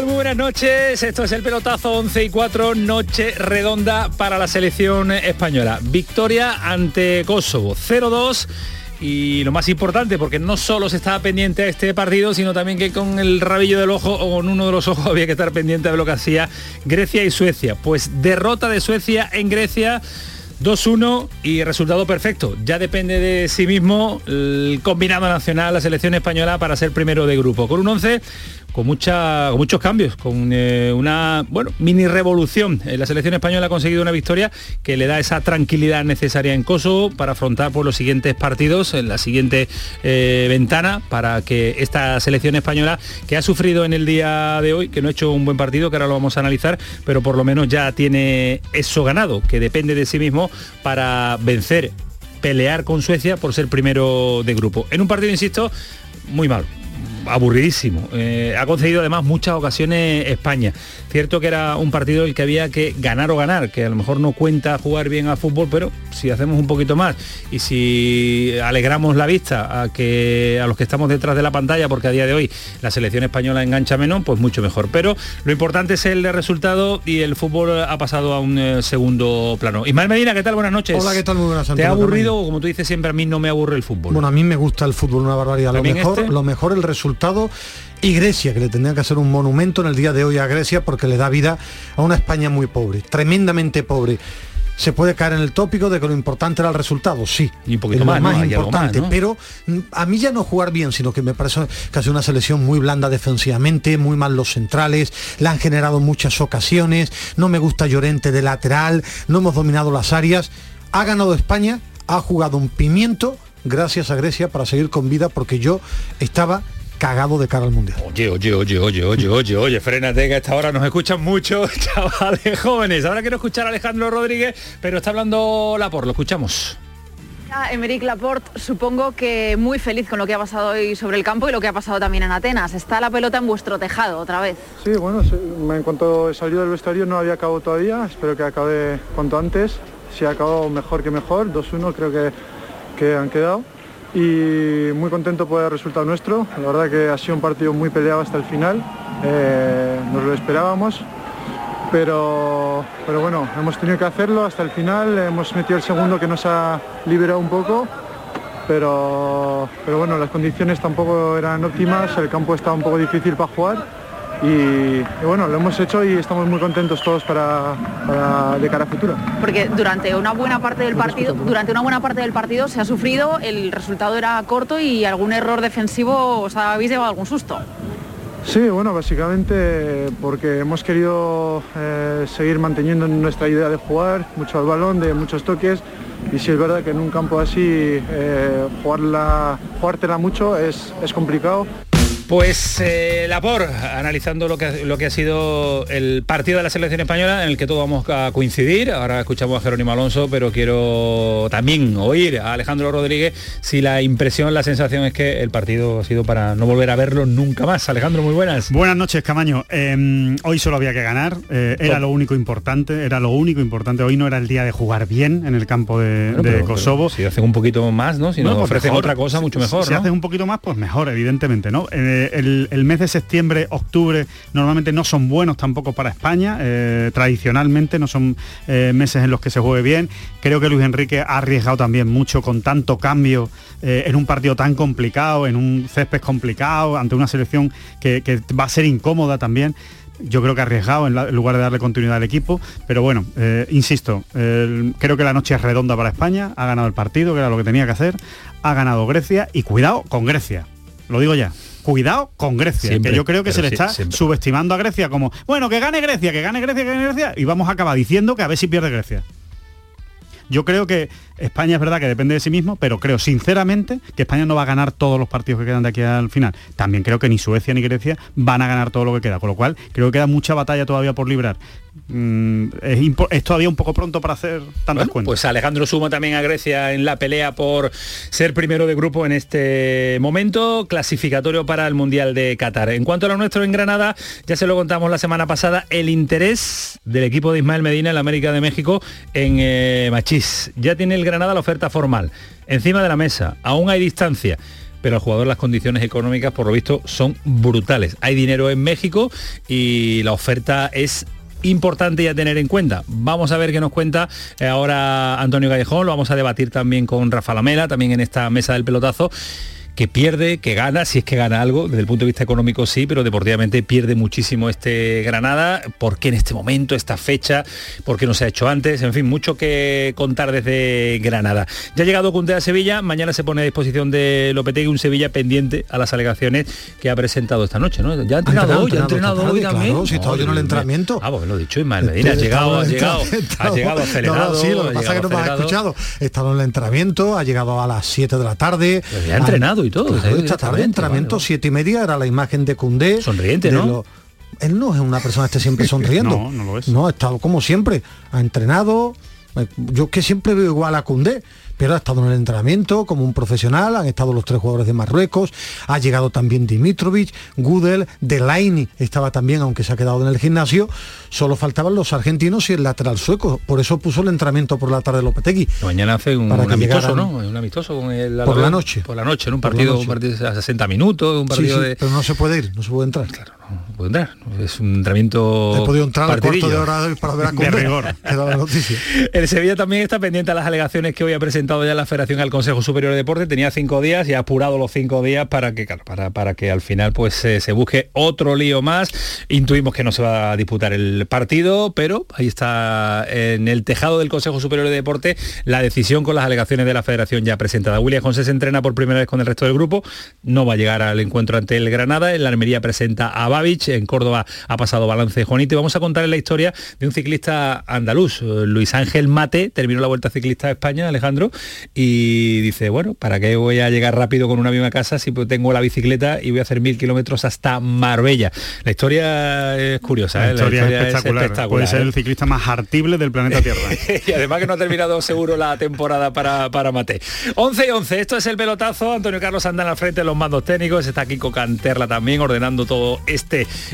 Muy buenas noches. Esto es el pelotazo 11 y 4, noche redonda para la selección española. Victoria ante Kosovo, 0-2 y lo más importante, porque no solo se estaba pendiente a este partido, sino también que con el rabillo del ojo o con uno de los ojos había que estar pendiente de lo que hacía Grecia y Suecia. Pues derrota de Suecia en Grecia. 2-1 y resultado perfecto. Ya depende de sí mismo el combinado nacional, la selección española para ser primero de grupo. Con un 11 con, muchos cambios, con eh, una bueno, mini revolución. Eh, la selección española ha conseguido una victoria que le da esa tranquilidad necesaria en Kosovo para afrontar por los siguientes partidos, en la siguiente eh, ventana, para que esta selección española, que ha sufrido en el día de hoy, que no ha hecho un buen partido, que ahora lo vamos a analizar, pero por lo menos ya tiene eso ganado, que depende de sí mismo para vencer, pelear con Suecia por ser primero de grupo. En un partido, insisto, muy mal aburridísimo. Eh, ha concedido además muchas ocasiones España. Cierto que era un partido el que había que ganar o ganar, que a lo mejor no cuenta jugar bien al fútbol, pero si hacemos un poquito más y si alegramos la vista a que a los que estamos detrás de la pantalla, porque a día de hoy la selección española engancha menos, pues mucho mejor. Pero lo importante es el resultado y el fútbol ha pasado a un eh, segundo plano. Ismael Medina, ¿qué tal? Buenas noches. Hola, ¿qué tal? Muy buenas ¿Te ha aburrido o como tú dices siempre a mí no me aburre el fútbol? Bueno, a mí me gusta el fútbol una barbaridad. Lo mejor, este? lo mejor el resultado y Grecia, que le tendrían que hacer un monumento en el día de hoy a Grecia porque le da vida a una España muy pobre, tremendamente pobre. Se puede caer en el tópico de que lo importante era el resultado, sí. Y un poquito más, más importante. Pero mm, a mí ya no jugar bien, sino que me parece casi una selección muy blanda defensivamente, muy mal los centrales, la han generado muchas ocasiones, no me gusta Llorente de lateral, no hemos dominado las áreas. Ha ganado España, ha jugado un pimiento gracias a Grecia para seguir con vida porque yo estaba cagado de cara al mundial. Oye, oye, oye, oye, oye, oye, oye, frénate que a esta hora nos escuchan mucho chavales jóvenes. Ahora quiero escuchar a Alejandro Rodríguez, pero está hablando Laporte, lo escuchamos. Emeric Laporte, supongo que muy feliz con lo que ha pasado hoy sobre el campo y lo que ha pasado también en Atenas. Está la pelota en vuestro tejado otra vez. Sí, bueno, en cuanto he salido del vestuario no había acabado todavía. Espero que acabe cuanto antes. Si ha acabado mejor que mejor, 2-1 creo que, que han quedado y muy contento por el resultado nuestro. La verdad que ha sido un partido muy peleado hasta el final, eh, nos lo esperábamos, pero, pero bueno, hemos tenido que hacerlo hasta el final, hemos metido el segundo que nos ha liberado un poco, pero, pero bueno, las condiciones tampoco eran óptimas, el campo estaba un poco difícil para jugar y, bueno, lo hemos hecho y estamos muy contentos todos para, de cara a futuro. Porque durante una buena parte del partido, durante una buena parte del partido se ha sufrido, el resultado era corto y algún error defensivo os habéis llevado algún susto. Sí, bueno, básicamente porque hemos querido eh, seguir manteniendo nuestra idea de jugar, mucho al balón, de muchos toques, y si es verdad que en un campo así eh, jugarla, jugártela mucho es, es complicado. Pues eh, la por, analizando lo que, lo que ha sido el partido de la selección española en el que todos vamos a coincidir. Ahora escuchamos a Jerónimo Alonso, pero quiero también oír a Alejandro Rodríguez si la impresión, la sensación es que el partido ha sido para no volver a verlo nunca más. Alejandro, muy buenas. Buenas noches, Camaño. Em, hoy solo había que ganar, eh, era lo único importante, era lo único importante. Hoy no era el día de jugar bien en el campo de, Kosovo. si hacen un poquito más, ¿no? Si no, pues ofrecen otra cosa mucho mejor. Si, hacen un poquito más, pues mejor, evidentemente, ¿no? Eh, el, mes de septiembre, octubre, normalmente no son buenos tampoco para España. Eh, tradicionalmente no son eh, meses en los que se juegue bien. Creo que Luis Enrique ha arriesgado también mucho con tanto cambio en un partido tan complicado, en un césped complicado, ante una selección que, va a ser incómoda también yo creo que ha arriesgado en, lugar de darle continuidad al equipo, pero bueno, insisto, creo que la noche es redonda para España, ha ganado el partido, que era lo que tenía que hacer, ha ganado Grecia y cuidado con Grecia, lo digo ya. Cuidado con Grecia, Siempre, que yo creo que se le está subestimando a Grecia como, bueno, que gane Grecia, que gane Grecia, que gane Grecia, y vamos a acabar diciendo que a ver si pierde Grecia. Yo creo que España es verdad que depende de sí mismo, pero creo sinceramente que España no va a ganar todos los partidos que quedan de aquí al final. También creo que ni Suecia ni Grecia van a ganar todo lo que queda, con lo cual creo que queda mucha batalla todavía por librar. Mm, es, todavía un poco pronto para hacer tantas Bueno, cuentas. pues Alejandro suma también a Grecia en la pelea por ser primero de grupo en este momento, clasificatorio para el Mundial de Qatar. En cuanto a lo nuestro en Granada, ya se lo contamos la semana pasada, el interés del equipo de Ismael Medina en la América de México en eh, Machís. Ya tiene el Granada la oferta formal. Encima de la mesa, aún hay distancia. Pero al jugador las condiciones económicas, por lo visto, son brutales. Hay dinero en México y la oferta es importante ya tener en cuenta. Vamos a ver qué nos cuenta eh, ahora Antonio Callejón, lo vamos a debatir también con Rafa Lamela, también en esta mesa del pelotazo que pierde, que gana, si es que gana algo, desde el punto de vista económico sí, pero deportivamente pierde muchísimo este Granada, ¿por qué en este momento, esta fecha? ¿Por qué no se ha hecho antes? En fin, mucho que contar desde Granada. Ya ha llegado Cuntea a Sevilla, mañana se pone a disposición de Lopetegui un Sevilla pendiente a las alegaciones que ha presentado esta noche, ¿no? Ya ha entrenado hoy, ya ha entrenado hoy también. claro, si estaba lleno el entrenamiento. Ah, pues lo he dicho, Ismael Medina, ha llegado, ha llegado, ha llegado acelerado. No, sí, lo ha que pasa es que no me has escuchado. He estado en el entrenamiento, ha llegado a las 7 de la tarde. Pero ya ha entrenado y todo, Claro, ¿eh? esta tarde, Directamente, entrenamiento, vale, vale. 7 y media, era la imagen de Cundé. Sonriente, de ¿no? lo- Él no es una persona que esté siempre sonriendo. No, no lo es. No, ha estado como siempre. Ha entrenado. eh, Yo que siempre veo igual a Cundé, pero ha estado en el entrenamiento como un profesional, han estado los tres jugadores de Marruecos, ha llegado también Dimitrovic, Gudel, Delaini estaba también, aunque se ha quedado en el gimnasio, solo faltaban los argentinos y el lateral sueco, por eso puso el entrenamiento por la tarde Lopetegui. Mañana hace un, Para un que amistoso, ¿no? Un amistoso con el Por la noche. Por la noche, en un partido, un partido a 60 minutos, un Sí, partido sí, de. pero no se puede ir, no se puede entrar. Claro, no puede entrar. Es un entrenamiento. He podido entrar al cuarto de hora para ver a De rigor. la noticia. El Sevilla también está pendiente a las alegaciones que hoy ha presentado ya la Federación al Consejo Superior de Deporte. Tenía cinco días y ha apurado los cinco días para que, claro, para, para que al final pues eh, se busque otro lío más. Intuimos que no se va a disputar el partido, pero ahí está en el tejado del Consejo Superior de Deporte la decisión con las alegaciones de la Federación ya presentada. William José se entrena por primera vez con el resto del grupo, no va a llegar al encuentro ante el Granada. En la Almería presenta a En Córdoba ha pasado balance Juanito. Y vamos a contar la historia de un ciclista andaluz, eh, Luis Ángel Mate, terminó la Vuelta Ciclista de España, Alejandro, y dice, bueno, ¿para qué voy a llegar rápido con una misma casa si tengo la bicicleta y voy a hacer mil kilómetros hasta Marbella? La historia es curiosa, La ¿eh? historia, es espectacular. Puede ser ¿eh? el ciclista más hartible del planeta Tierra. y además que no ha terminado seguro la temporada para, para Mate. 11 y 11, esto es el pelotazo. Antonio Carlos anda al frente de los mandos técnicos. Está Kiko Canterla también ordenando todo este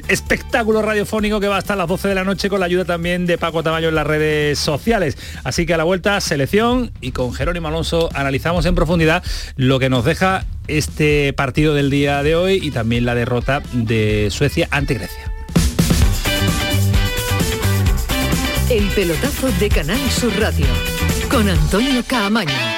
espectáculo radiofónico que va hasta las 12 de la noche con la ayuda también de Paco Tamayo en las redes sociales. Así que a la vuelta, selección y con Jerónimo Alonso analizamos en profundidad lo que nos deja este partido del día de hoy y también la derrota de Suecia ante Grecia. El pelotazo de Canal Sur Radio con Antonio Caamaño.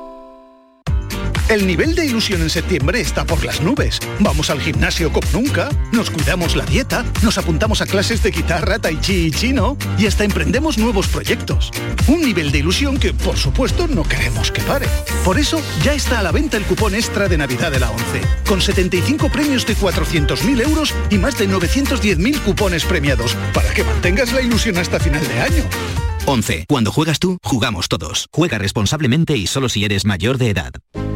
El nivel de ilusión en septiembre está por las nubes. Vamos al gimnasio como nunca, nos cuidamos la dieta, nos apuntamos a clases de guitarra, tai chi y chino y hasta emprendemos nuevos proyectos. Un nivel de ilusión que, por supuesto, no queremos que pare. Por eso, ya está a la venta el cupón extra de Navidad de la 11, con 75 premios de 400.000 euros y más de 910.000 cupones premiados, para que mantengas la ilusión hasta final de año. 11. Cuando juegas tú, jugamos todos. Juega responsablemente y solo si eres mayor de edad.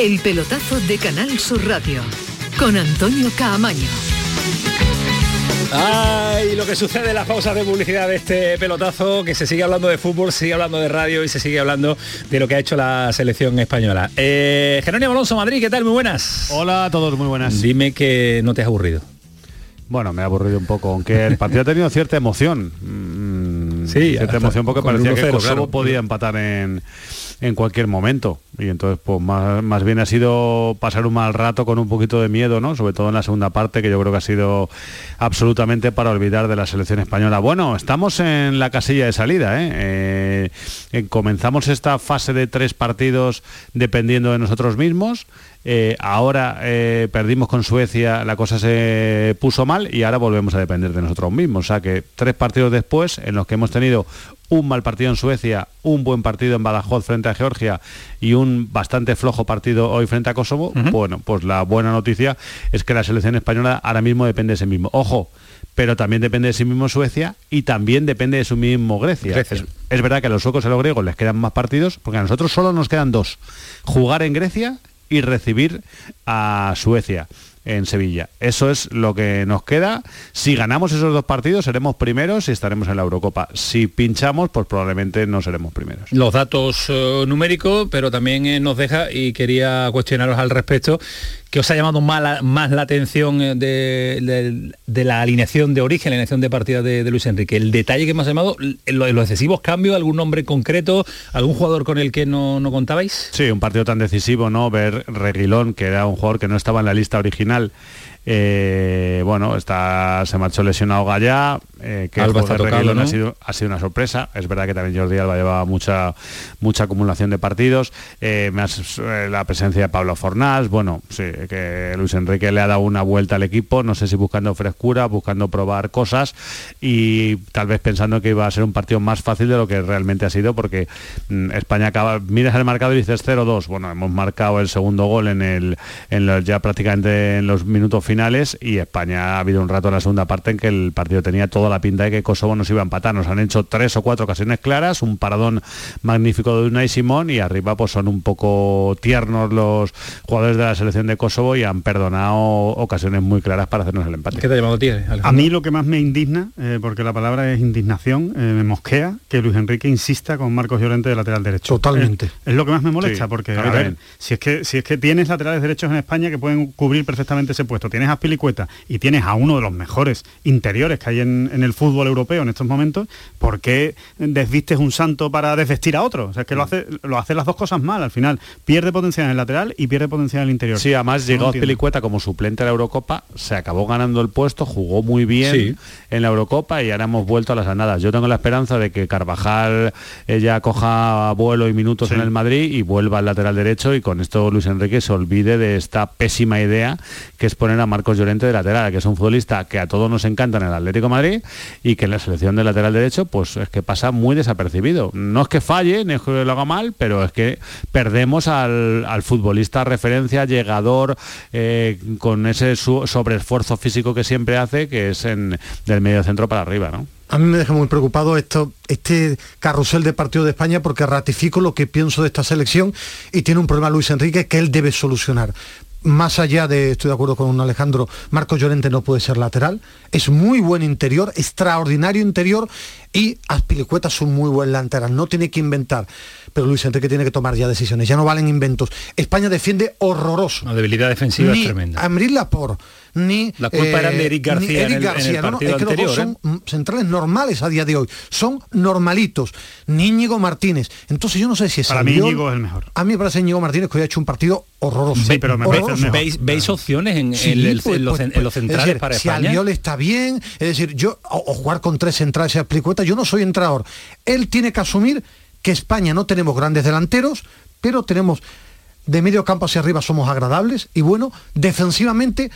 El pelotazo de Canal Sur Radio con Antonio Caamaño. Ay, lo que sucede en las pausas de publicidad de este pelotazo, que se sigue hablando de fútbol, se sigue hablando de radio y se sigue hablando de lo que ha hecho la selección española. Eh, Jerónimo Alonso, Madrid, ¿qué tal? Muy buenas. Hola a todos, muy buenas. Dime que no te has aburrido. Bueno, me ha aburrido un poco, aunque el partido ha tenido cierta emoción. Mm, Sí, cierta hasta emoción porque parecía que 1-0, Kosovo claro. podía empatar en, en cualquier momento. Y entonces, pues más, más bien ha sido pasar un mal rato con un poquito de miedo, ¿no? Sobre todo en la segunda parte, que yo creo que ha sido absolutamente para olvidar de la selección española. Bueno, estamos en la casilla de salida, ¿eh? Eh, eh, comenzamos esta fase de tres partidos dependiendo de nosotros mismos. Eh, ahora eh, perdimos con Suecia, la cosa se puso mal y ahora volvemos a depender de nosotros mismos. O sea que tres partidos después, en los que hemos tenido un mal partido en Suecia, un buen partido en Badajoz frente a Georgia y un bastante flojo partido hoy frente a Kosovo, bueno, pues la buena noticia es que la selección española ahora mismo depende de sí mismo. Ojo, pero también depende de sí mismo Suecia y también depende de su mismo Grecia. Grecia. Es, es verdad que a los suecos y a los griegos les quedan más partidos, porque a nosotros solo nos quedan dos. Jugar en Grecia y recibir a Suecia en Sevilla. Eso es lo que nos queda. Si ganamos esos dos partidos seremos primeros y estaremos en la Eurocopa. Si pinchamos, pues probablemente no seremos primeros. Los datos eh, numéricos, pero también eh, nos deja, y quería cuestionaros al respecto, que os ha llamado más la, más atención eh, de, la alineación de origen, la alineación de partida de, Luis Enrique. El detalle que me ha llamado, lo- los excesivos cambios, algún nombre concreto, algún jugador con el que no, no contabais. Sí, un partido tan decisivo, ¿no? Ver Reguilón, que era un jugador que no estaba en la lista original. Eh, bueno, está, se marchó lesionado Gallá, eh, que Alba está tocado, ha, sido, ha sido una sorpresa. Es verdad que también Jordi Alba llevaba mucha, mucha acumulación de partidos. Eh, eh, la presencia de Pablo Fornás, bueno, sí, que Luis Enrique le ha dado una vuelta al equipo, no sé si buscando frescura, buscando probar cosas y tal vez pensando que iba a ser un partido más fácil de lo que realmente ha sido, porque mm, España acaba, miras el marcador y dices 0-2. Bueno, hemos marcado el segundo gol en el en los, ya prácticamente en los minutos finales y España ha habido un rato en la segunda parte en que el partido tenía toda la pinta de que Kosovo nos iba a empatar. Nos han hecho tres o cuatro ocasiones claras, un paradón magnífico de Unai Simón y arriba pues son un poco tiernos los jugadores de la selección de Kosovo y han perdonado ocasiones muy claras para hacernos el empate. ¿Qué te ha llamado a ti, Alejandro? A mí lo que más me indigna, eh, porque la palabra es indignación, eh, me mosquea que Luis Enrique insista con Marcos Llorente de lateral derecho. Totalmente. Es, es lo que más me molesta, Sí, porque a ver, si es que si es que tienes laterales derechos en España que pueden cubrir perfectamente ese puesto, tienes a Pilicueta y tienes a uno de los mejores interiores que hay en, en el fútbol europeo en estos momentos, ¿por qué desvistes un santo para desvestir a otro? O sea, es que Mm. lo hace lo hace las dos cosas mal al final. Pierde potencial en el lateral y pierde potencial en el interior. Sí, además No llegó lo entiendo. Pelicueta como suplente a la Eurocopa, se acabó ganando el puesto, jugó muy bien Sí. en la Eurocopa y ahora hemos vuelto a las andadas. Yo tengo la esperanza de que Carvajal ya coja vuelo y minutos en el Madrid y vuelva al lateral derecho y con esto Luis Enrique se olvide de esta pésima idea que es poner a Marcos Llorente de lateral, que es un futbolista que a todos nos encanta en el Atlético Madrid y que en la selección de lateral derecho pues es que pasa muy desapercibido. No es que falle, ni es que lo haga mal, pero es que perdemos al, futbolista referencia, llegador, eh, con ese sobreesfuerzo físico que siempre hace, que es en, del medio centro para arriba, ¿no? A mí me deja muy preocupado esto, este carrusel de partido de España porque ratifico lo que pienso de esta selección y tiene un problema Luis Enrique que él debe solucionar. Más allá de, estoy de acuerdo con Alejandro, Marcos Llorente no puede ser lateral, es muy buen interior, extraordinario interior y Aspilicueta es un muy buen lateral, no tiene que inventar, pero Luis Enrique tiene que tomar ya decisiones, ya no valen inventos. España defiende horroroso. La debilidad defensiva ni es tremenda. Amril Laporte, ni... La culpa era de Eric García en el- en el García, no, no, partido es que los dos son mm, centrales normales a día de hoy, son normalitos. Ni Íñigo Martínez. Entonces yo no sé si es Para mí Íñigo es el mejor. A mí me parece Íñigo Martínez que hoy ha hecho un partido horroroso. Sí, pero me Horroroso. ¿Veis- veis opciones en- Sí, en el- pues, en los pues, cen- en los centrales es decir, para si España? Albiol está bien, es decir, yo, o, o jugar con tres centrales y Aplicueta, yo no soy entrenador. Él tiene que asumir que España no tenemos grandes delanteros, pero tenemos de medio campo hacia arriba somos agradables y bueno, defensivamente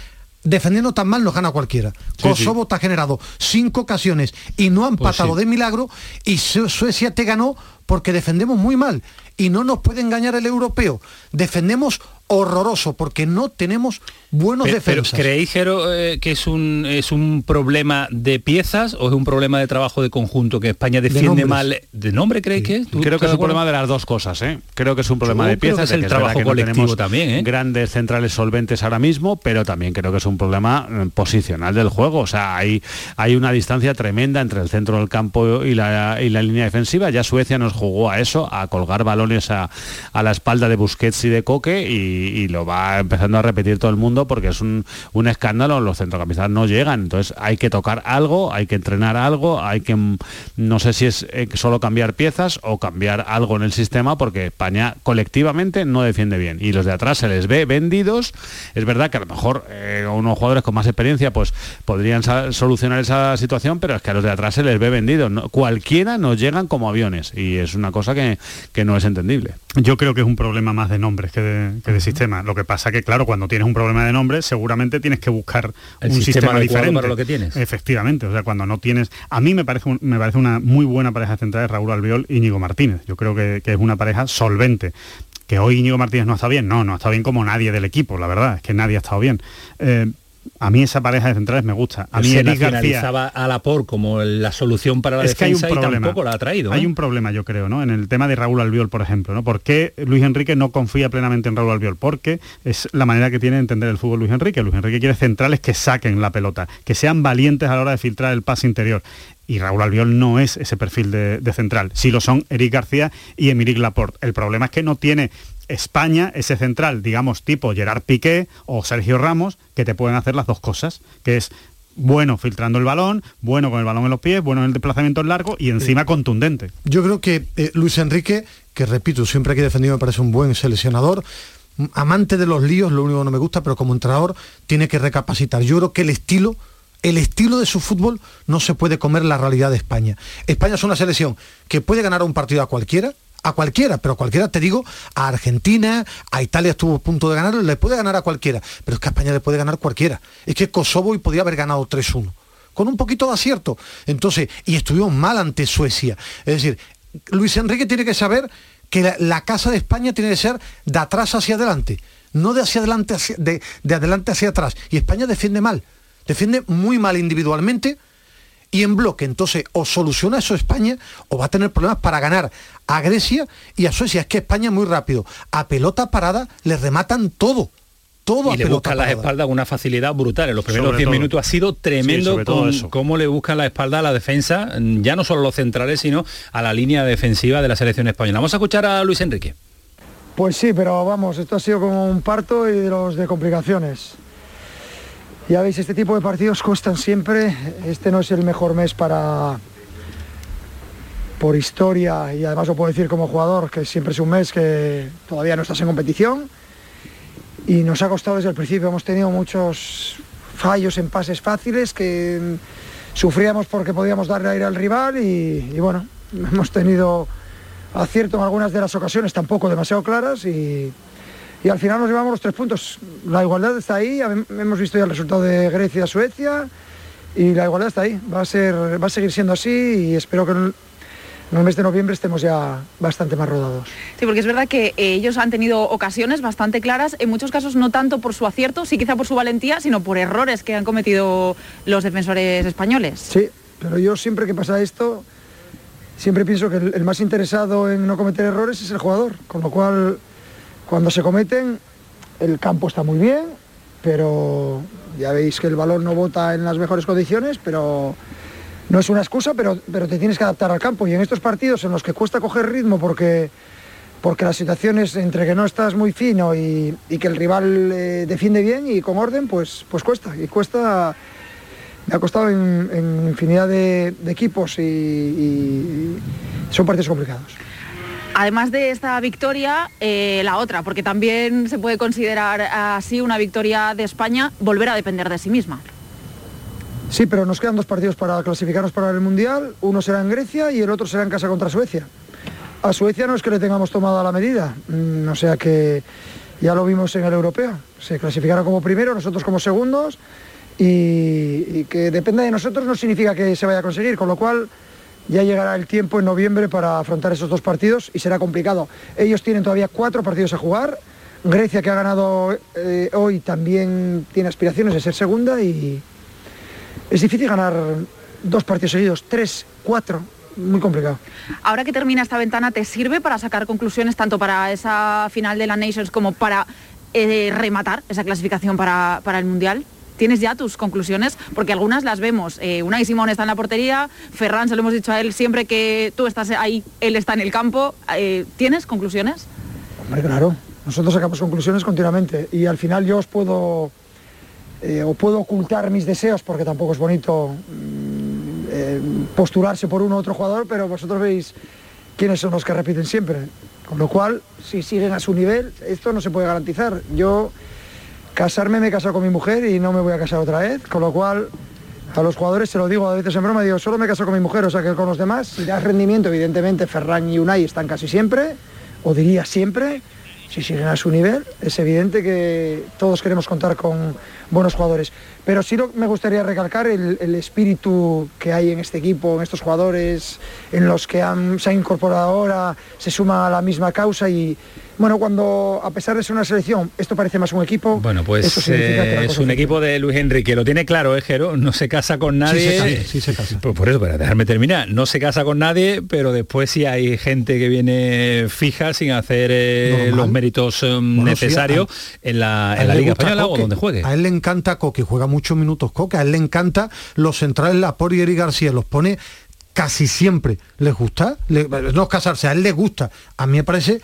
defendiendo tan mal nos gana cualquiera. Kosovo te ha generado cinco ocasiones y no han Pues patado sí. de milagro y Su- Suecia te ganó porque defendemos muy mal y no nos puede engañar el europeo. Defendemos horroroso porque no tenemos buenos Pero, pero defensas. ¿creéis, Jero, eh, que es un, es un problema de piezas o es un problema de trabajo de conjunto que España defiende mal? ¿De nombre creéis que es? ¿Tú Creo que es un problema de las dos cosas, ¿eh? Creo que es un problema Yo de creo piezas, que es el trabajo que no colectivo tenemos también, ¿eh? grandes centrales solventes ahora mismo, pero también creo que es un problema eh, posicional del juego. O sea, hay, hay una distancia tremenda entre el centro del campo y la, y la línea defensiva. Ya Suecia nos jugó a eso, a colgar balones a, a la espalda de Busquets y de Coque y, y lo va empezando a repetir todo el mundo porque es un, escándalo, los centrocampistas no llegan. Entonces hay que tocar algo, hay que entrenar algo, hay que, mm, no sé si es eh, solo cambiar piezas o cambiar algo en el sistema porque España colectivamente no defiende bien y los de atrás se les ve vendidos. Es verdad que a lo mejor eh, unos jugadores con más experiencia pues podrían solucionar esa situación, pero es que a los de atrás se les ve vendidos. ¿no? Cualquiera nos llegan como aviones y es una cosa que, que no es entendible. Yo creo que es un problema más de nombres que que de sistema. Lo que pasa que, claro, cuando tienes un problema de nombres, seguramente tienes que buscar El un sistema diferente. para lo que tienes. Efectivamente, o sea, cuando no tienes... A mí me parece, un- me parece una muy buena pareja central Raúl Albiol y Íñigo Martínez. Yo creo que, que es una pareja solvente. Que hoy Íñigo Martínez no está bien, no, no está bien como nadie del equipo, la verdad, es que nadie ha estado bien. Eh, a mí esa pareja de centrales me gusta. A mí se Eric García... a la por como la solución para la Es que hay un defensa y problema. tampoco la ha traído. Hay ¿eh? un problema, yo creo, ¿no? En el tema de Raúl Albiol, por ejemplo, ¿no? ¿Por qué Luis Enrique no confía plenamente en Raúl Albiol? Porque es la manera que tiene de entender el fútbol Luis Enrique. Luis Enrique quiere centrales que saquen la pelota, que sean valientes a la hora de filtrar el pase interior. Y Raúl Albiol no es ese perfil de, de central. Sí lo son Eric García y Emerick Laporte. El problema es que no tiene España ese central, digamos, tipo Gerard Piqué o Sergio Ramos, que te pueden hacer las dos cosas, que es bueno filtrando el balón, bueno con el balón en los pies, bueno en el desplazamiento largo y encima contundente. Yo creo que eh, Luis Enrique, que repito, siempre que he defendido me parece un buen seleccionador, amante de los líos, lo único que no me gusta, pero como entrenador tiene que recapacitar. Yo creo que el estilo, el estilo de su fútbol no se puede comer la realidad de España. España es una selección que puede ganar un partido a cualquiera, a cualquiera, pero a cualquiera te digo, a Argentina, a Italia estuvo a punto de ganar, le puede ganar a cualquiera, pero es que a España le puede ganar cualquiera. Es que Kosovo hoy podía haber ganado 3-1 con un poquito de acierto. Entonces, y estuvimos mal ante Suecia. Es decir, Luis Enrique tiene que saber que la, casa de España tiene que ser de atrás hacia adelante, no de hacia adelante de, de adelante hacia atrás. Y España defiende mal, defiende muy mal individualmente y en bloque. Entonces, o soluciona eso España o va a tener problemas para ganar a Grecia y a Suecia. Es que España es muy rápido. A pelota parada le rematan todo. Todo a y le buscan las espaldas con una facilidad brutal. En los primeros Sobre 10 todo. minutos ha sido tremendo con cómo le buscan la espalda a la defensa, ya no solo a los centrales, sino a la línea defensiva de la selección española. Vamos a escuchar a Luis Enrique. Pues sí, pero vamos, esto ha sido como un parto y de los de complicaciones. Ya veis, este tipo de partidos cuestan siempre. Este no es el mejor mes para por historia y además lo puedo decir como jugador, que siempre es un mes que todavía no estás en competición y nos ha costado desde el principio. Hemos tenido muchos fallos en pases fáciles que sufríamos porque podíamos darle aire al rival y, y bueno, hemos tenido acierto en algunas de las ocasiones, tampoco demasiado claras y, y al final nos llevamos los tres puntos. La igualdad está ahí, hem- hemos visto ya el resultado de Grecia-Suecia y la igualdad está ahí. Va a, ser, va a seguir siendo así y espero que en el mes de noviembre estemos ya bastante más rodados. Sí, porque es verdad que eh, ellos han tenido ocasiones bastante claras, en muchos casos no tanto por su acierto, sí quizá por su valentía, sino por errores que han cometido los defensores españoles. Sí, pero yo siempre que pasa esto, siempre pienso que el, el más interesado en no cometer errores es el jugador, con lo cual cuando se cometen, el campo está muy bien, pero ya veis que el balón no bota en las mejores condiciones, pero no es una excusa, pero, pero te tienes que adaptar al campo. Y en estos partidos en los que cuesta coger ritmo porque, porque las situaciones entre que no estás muy fino y, que el rival eh, defiende bien y con orden, pues, pues cuesta. Y cuesta, me ha costado en, infinidad de, equipos y son partidos complicados. Además de esta victoria, eh, la otra, porque también se puede considerar así una victoria de España, volver a depender de sí misma. Sí, pero nos quedan dos partidos para clasificarnos para el Mundial. Uno será en Grecia y el otro será en casa contra Suecia. A Suecia no es que le tengamos tomado la medida. mm, o sea que Ya lo vimos en el europeo. Se clasificaron como primero, nosotros como segundos. Y, y que dependa de nosotros no significa que se vaya a conseguir, con lo cual ya llegará el tiempo en noviembre para afrontar esos dos partidos y será complicado. Ellos tienen todavía cuatro partidos a jugar. Grecia, que ha ganado eh, hoy, también tiene aspiraciones de ser segunda y es difícil ganar dos partidos seguidos, tres, cuatro, muy complicado. Ahora que termina esta ventana, ¿te sirve para sacar conclusiones tanto para esa final de la Nations como para eh, rematar esa clasificación para, para el Mundial? ¿Tienes ya tus conclusiones? Porque algunas las vemos. Eh, Unai Simón está en la portería, Ferran, se lo hemos dicho a él, siempre que tú estás ahí, él está en el campo. Eh, ¿Tienes conclusiones? Hombre, claro. Nosotros sacamos conclusiones continuamente y al final yo os puedo, eh, o puedo ocultar mis deseos porque tampoco es bonito mm, eh, postularse por uno u otro jugador, pero vosotros veis quiénes son los que repiten siempre. Con lo cual, si siguen a su nivel, esto no se puede garantizar. Yo casarme me he casado con mi mujer y no me voy a casar otra vez, con lo cual a los jugadores se lo digo a veces en broma, digo, solo me caso con mi mujer, o sea que con los demás, si das rendimiento, evidentemente Ferran y Unai están casi siempre, o diría siempre, si siguen a su nivel, es evidente que todos queremos contar con buenos jugadores. Pero sí me gustaría recalcar el, el, espíritu que hay en este equipo, en estos jugadores, en los que han, se han incorporado ahora, se suman a la misma causa y, bueno, cuando a pesar de ser una selección, esto parece más un equipo. Bueno, pues eso eh, es un equipo de Luis Enrique, lo tiene claro, ¿eh, Jero? No se casa con nadie. se casa, sí se casa. Pues por eso, para dejarme terminar, no se casa con nadie, pero después sí hay gente que viene fija sin hacer eh, los méritos eh, Bueno, sí, necesarios a- en la, en la Liga Española o donde juegue. A él le encanta Coque, juega muchos minutos Coque, a él le encanta los centrales Laporte y Eric García, los pone casi siempre. ¿Les gusta? No es casarse, a él le gusta. A mí me parece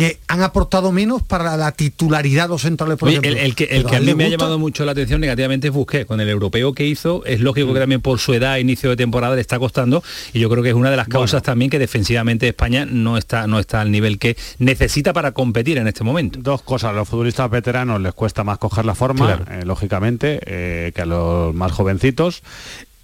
que han aportado menos para la titularidad los centrales, por Oye, ejemplo. el, el que, el que a mí me ha llamado mucho la atención negativamente es Busquets. Con el europeo que hizo, es lógico que también por su edad, inicio de temporada, le está costando. Y yo creo que es una de las causas también que defensivamente España no está, no está al nivel que necesita para competir en este momento. Dos cosas, a los futbolistas veteranos les cuesta más coger la forma, Claro. eh, lógicamente, eh, que a los más jovencitos.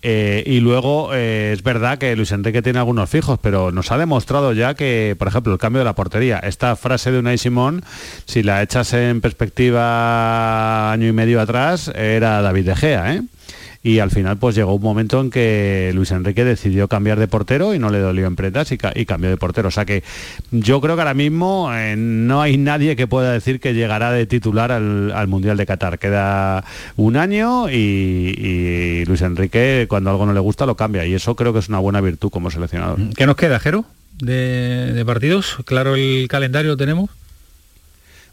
Eh, y luego eh, es verdad que Luis Enrique tiene algunos fijos, pero nos ha demostrado ya que, por ejemplo, el cambio de la portería, esta frase de Unai Simón, si la echas en perspectiva año y medio atrás, era David De Gea, ¿eh? Y al final pues llegó un momento en que Luis Enrique decidió cambiar de portero y no le dolió en prendas y, ca- y cambió de portero. O sea que yo creo que ahora mismo eh, no hay nadie que pueda decir que llegará de titular al, al Mundial de Qatar. Queda un año y, y Luis Enrique cuando algo no le gusta lo cambia y eso creo que es una buena virtud como seleccionador. ¿Qué nos queda, Jero? De, de partidos, claro el calendario lo tenemos.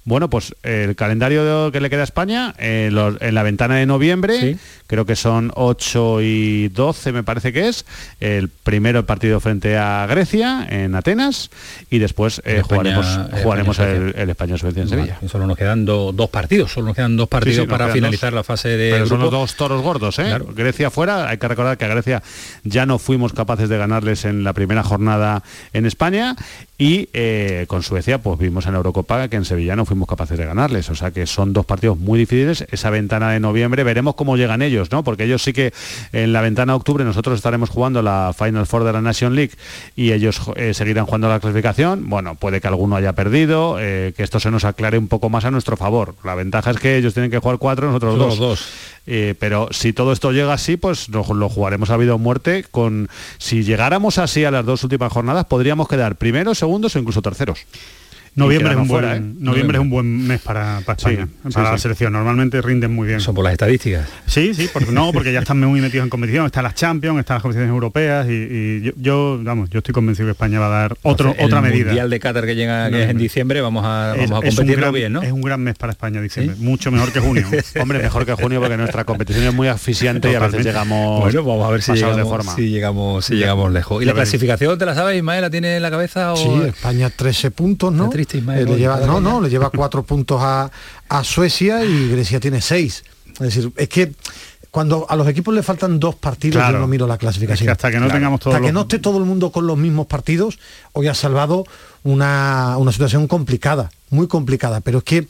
Bueno, pues el calendario que le queda a España, eh, los- en la ventana de noviembre, creo que son 8 y 12 me parece que es, el primero el partido frente a Grecia en Atenas y después eh, España- jugaremos, jugaremos el, Suecia. el España-Suecia en Sevilla. Solo nos quedan do- dos partidos, solo nos quedan dos partidos Sí, sí, nos para finalizar dos. la fase de Pero son los dos toros gordos, ¿eh? Grecia fuera, hay que recordar que a Grecia ya no fuimos capaces de ganarles en la primera jornada en España y eh, con Suecia pues vimos en la Eurocopa que en Sevilla no fuimos capaces de ganarles, o sea que son dos partidos muy difíciles, esa ventana de noviembre veremos cómo llegan ellos, ¿no? Porque ellos sí que en la ventana de octubre nosotros estaremos jugando la Final Four de la Nation League y ellos eh, seguirán jugando la clasificación, bueno, puede que alguno haya perdido, eh, que esto se nos aclare un poco más a nuestro favor. La ventaja es que ellos tienen que jugar cuatro, nosotros dos. Eh, pero si todo esto llega así, pues lo, lo jugaremos a vida o muerte. Con si llegáramos así a las dos últimas jornadas, podríamos quedar primeros, segundos o incluso terceros. Noviembre, es un, buen, fuera, ¿eh? noviembre es un buen mes para, para España, sí, para la sí. selección. Normalmente rinden muy bien. Son por las estadísticas. Sí, sí, porque, no, porque ya están muy metidos en competición. Están las Champions, están las competiciones europeas y, y yo, yo, vamos, yo estoy convencido que España va a dar otro, Entonces, otra el medida. Mundial de Qatar que llega que es en diciembre, vamos a, Es- vamos a competirlo gran- bien, ¿no? Es un gran mes para España, diciembre. Mucho mejor que junio. Hombre, mejor que junio porque nuestra competición es muy asfixiante y a veces llegamos Bueno, vamos a ver si llegamos, de forma. si llegamos, si Ya. llegamos lejos. ¿Y Ya la clasificación te la sabes, Ismael? ¿La tiene en la cabeza? O... Sí, España 13 puntos, ¿no? Triste, Ismael, Eh, le hoy, lleva, no, no, le lleva cuatro puntos a, a Suecia y Grecia tiene seis. Es decir, es que cuando a los equipos le faltan dos partidos, Claro. yo no miro la clasificación. Es que hasta que no tengamos todos Hasta que no esté todo el mundo con los mismos partidos, hoy ha salvado una, una situación complicada, muy complicada. Pero es que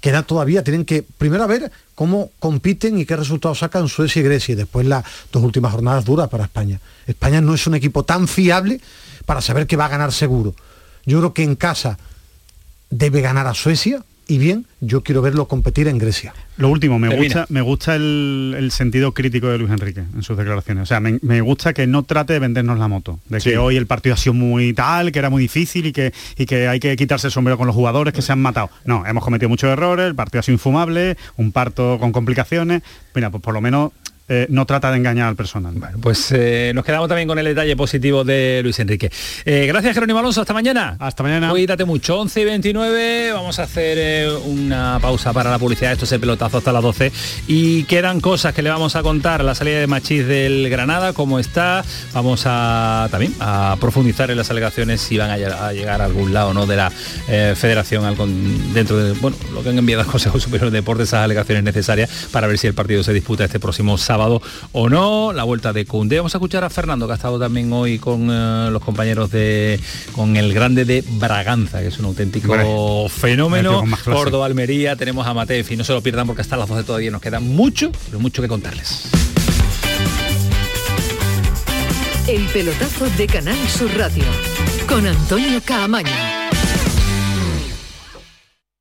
queda todavía, tienen que primero a ver cómo compiten y qué resultados sacan Suecia y Grecia y después las dos últimas jornadas duras para España. España no es un equipo tan fiable para saber que va a ganar seguro. Yo creo que en casa debe ganar a Suecia, y bien, yo quiero verlo competir en Grecia. Lo último, me Termina. gusta, me gusta el, el sentido crítico de Luis Enrique en sus declaraciones. O sea, me, me gusta que no trate de vendernos la moto. De que hoy el partido ha sido muy tal, que era muy difícil y que, y que hay que quitarse el sombrero con los jugadores que se han matado. No, hemos cometido muchos errores, el partido ha sido infumable, un parto con complicaciones. Mira, pues por lo menos eh, no trata de engañar al personal. Pues eh, nos quedamos también con el detalle positivo de Luis Enrique. Eh, gracias Jerónimo Alonso, hasta mañana. Hasta mañana. Cuídate mucho, 11 y 29, vamos a hacer una pausa para la publicidad, esto es el pelotazo hasta las 12 y quedan cosas que le vamos a contar, la salida de Machís del Granada, cómo está, vamos a también a profundizar en las alegaciones si van a, lle- a llegar a algún lado no de la federación al con- dentro de bueno, lo que han enviado al Consejo Superior de Deportes, esas alegaciones necesarias para ver si el partido se disputa este próximo sábado o no, la vuelta de Cundé. Vamos a escuchar a Fernando, que ha estado también hoy con eh, los compañeros de con el grande de Braganza, que es un auténtico Hombre, fenómeno. Córdoba, Almería, tenemos a Matefi, no se lo pierdan porque hasta las 12 todavía nos queda mucho, pero mucho que contarles. El pelotazo de Canal Sur Radio con Antonio Caamaño.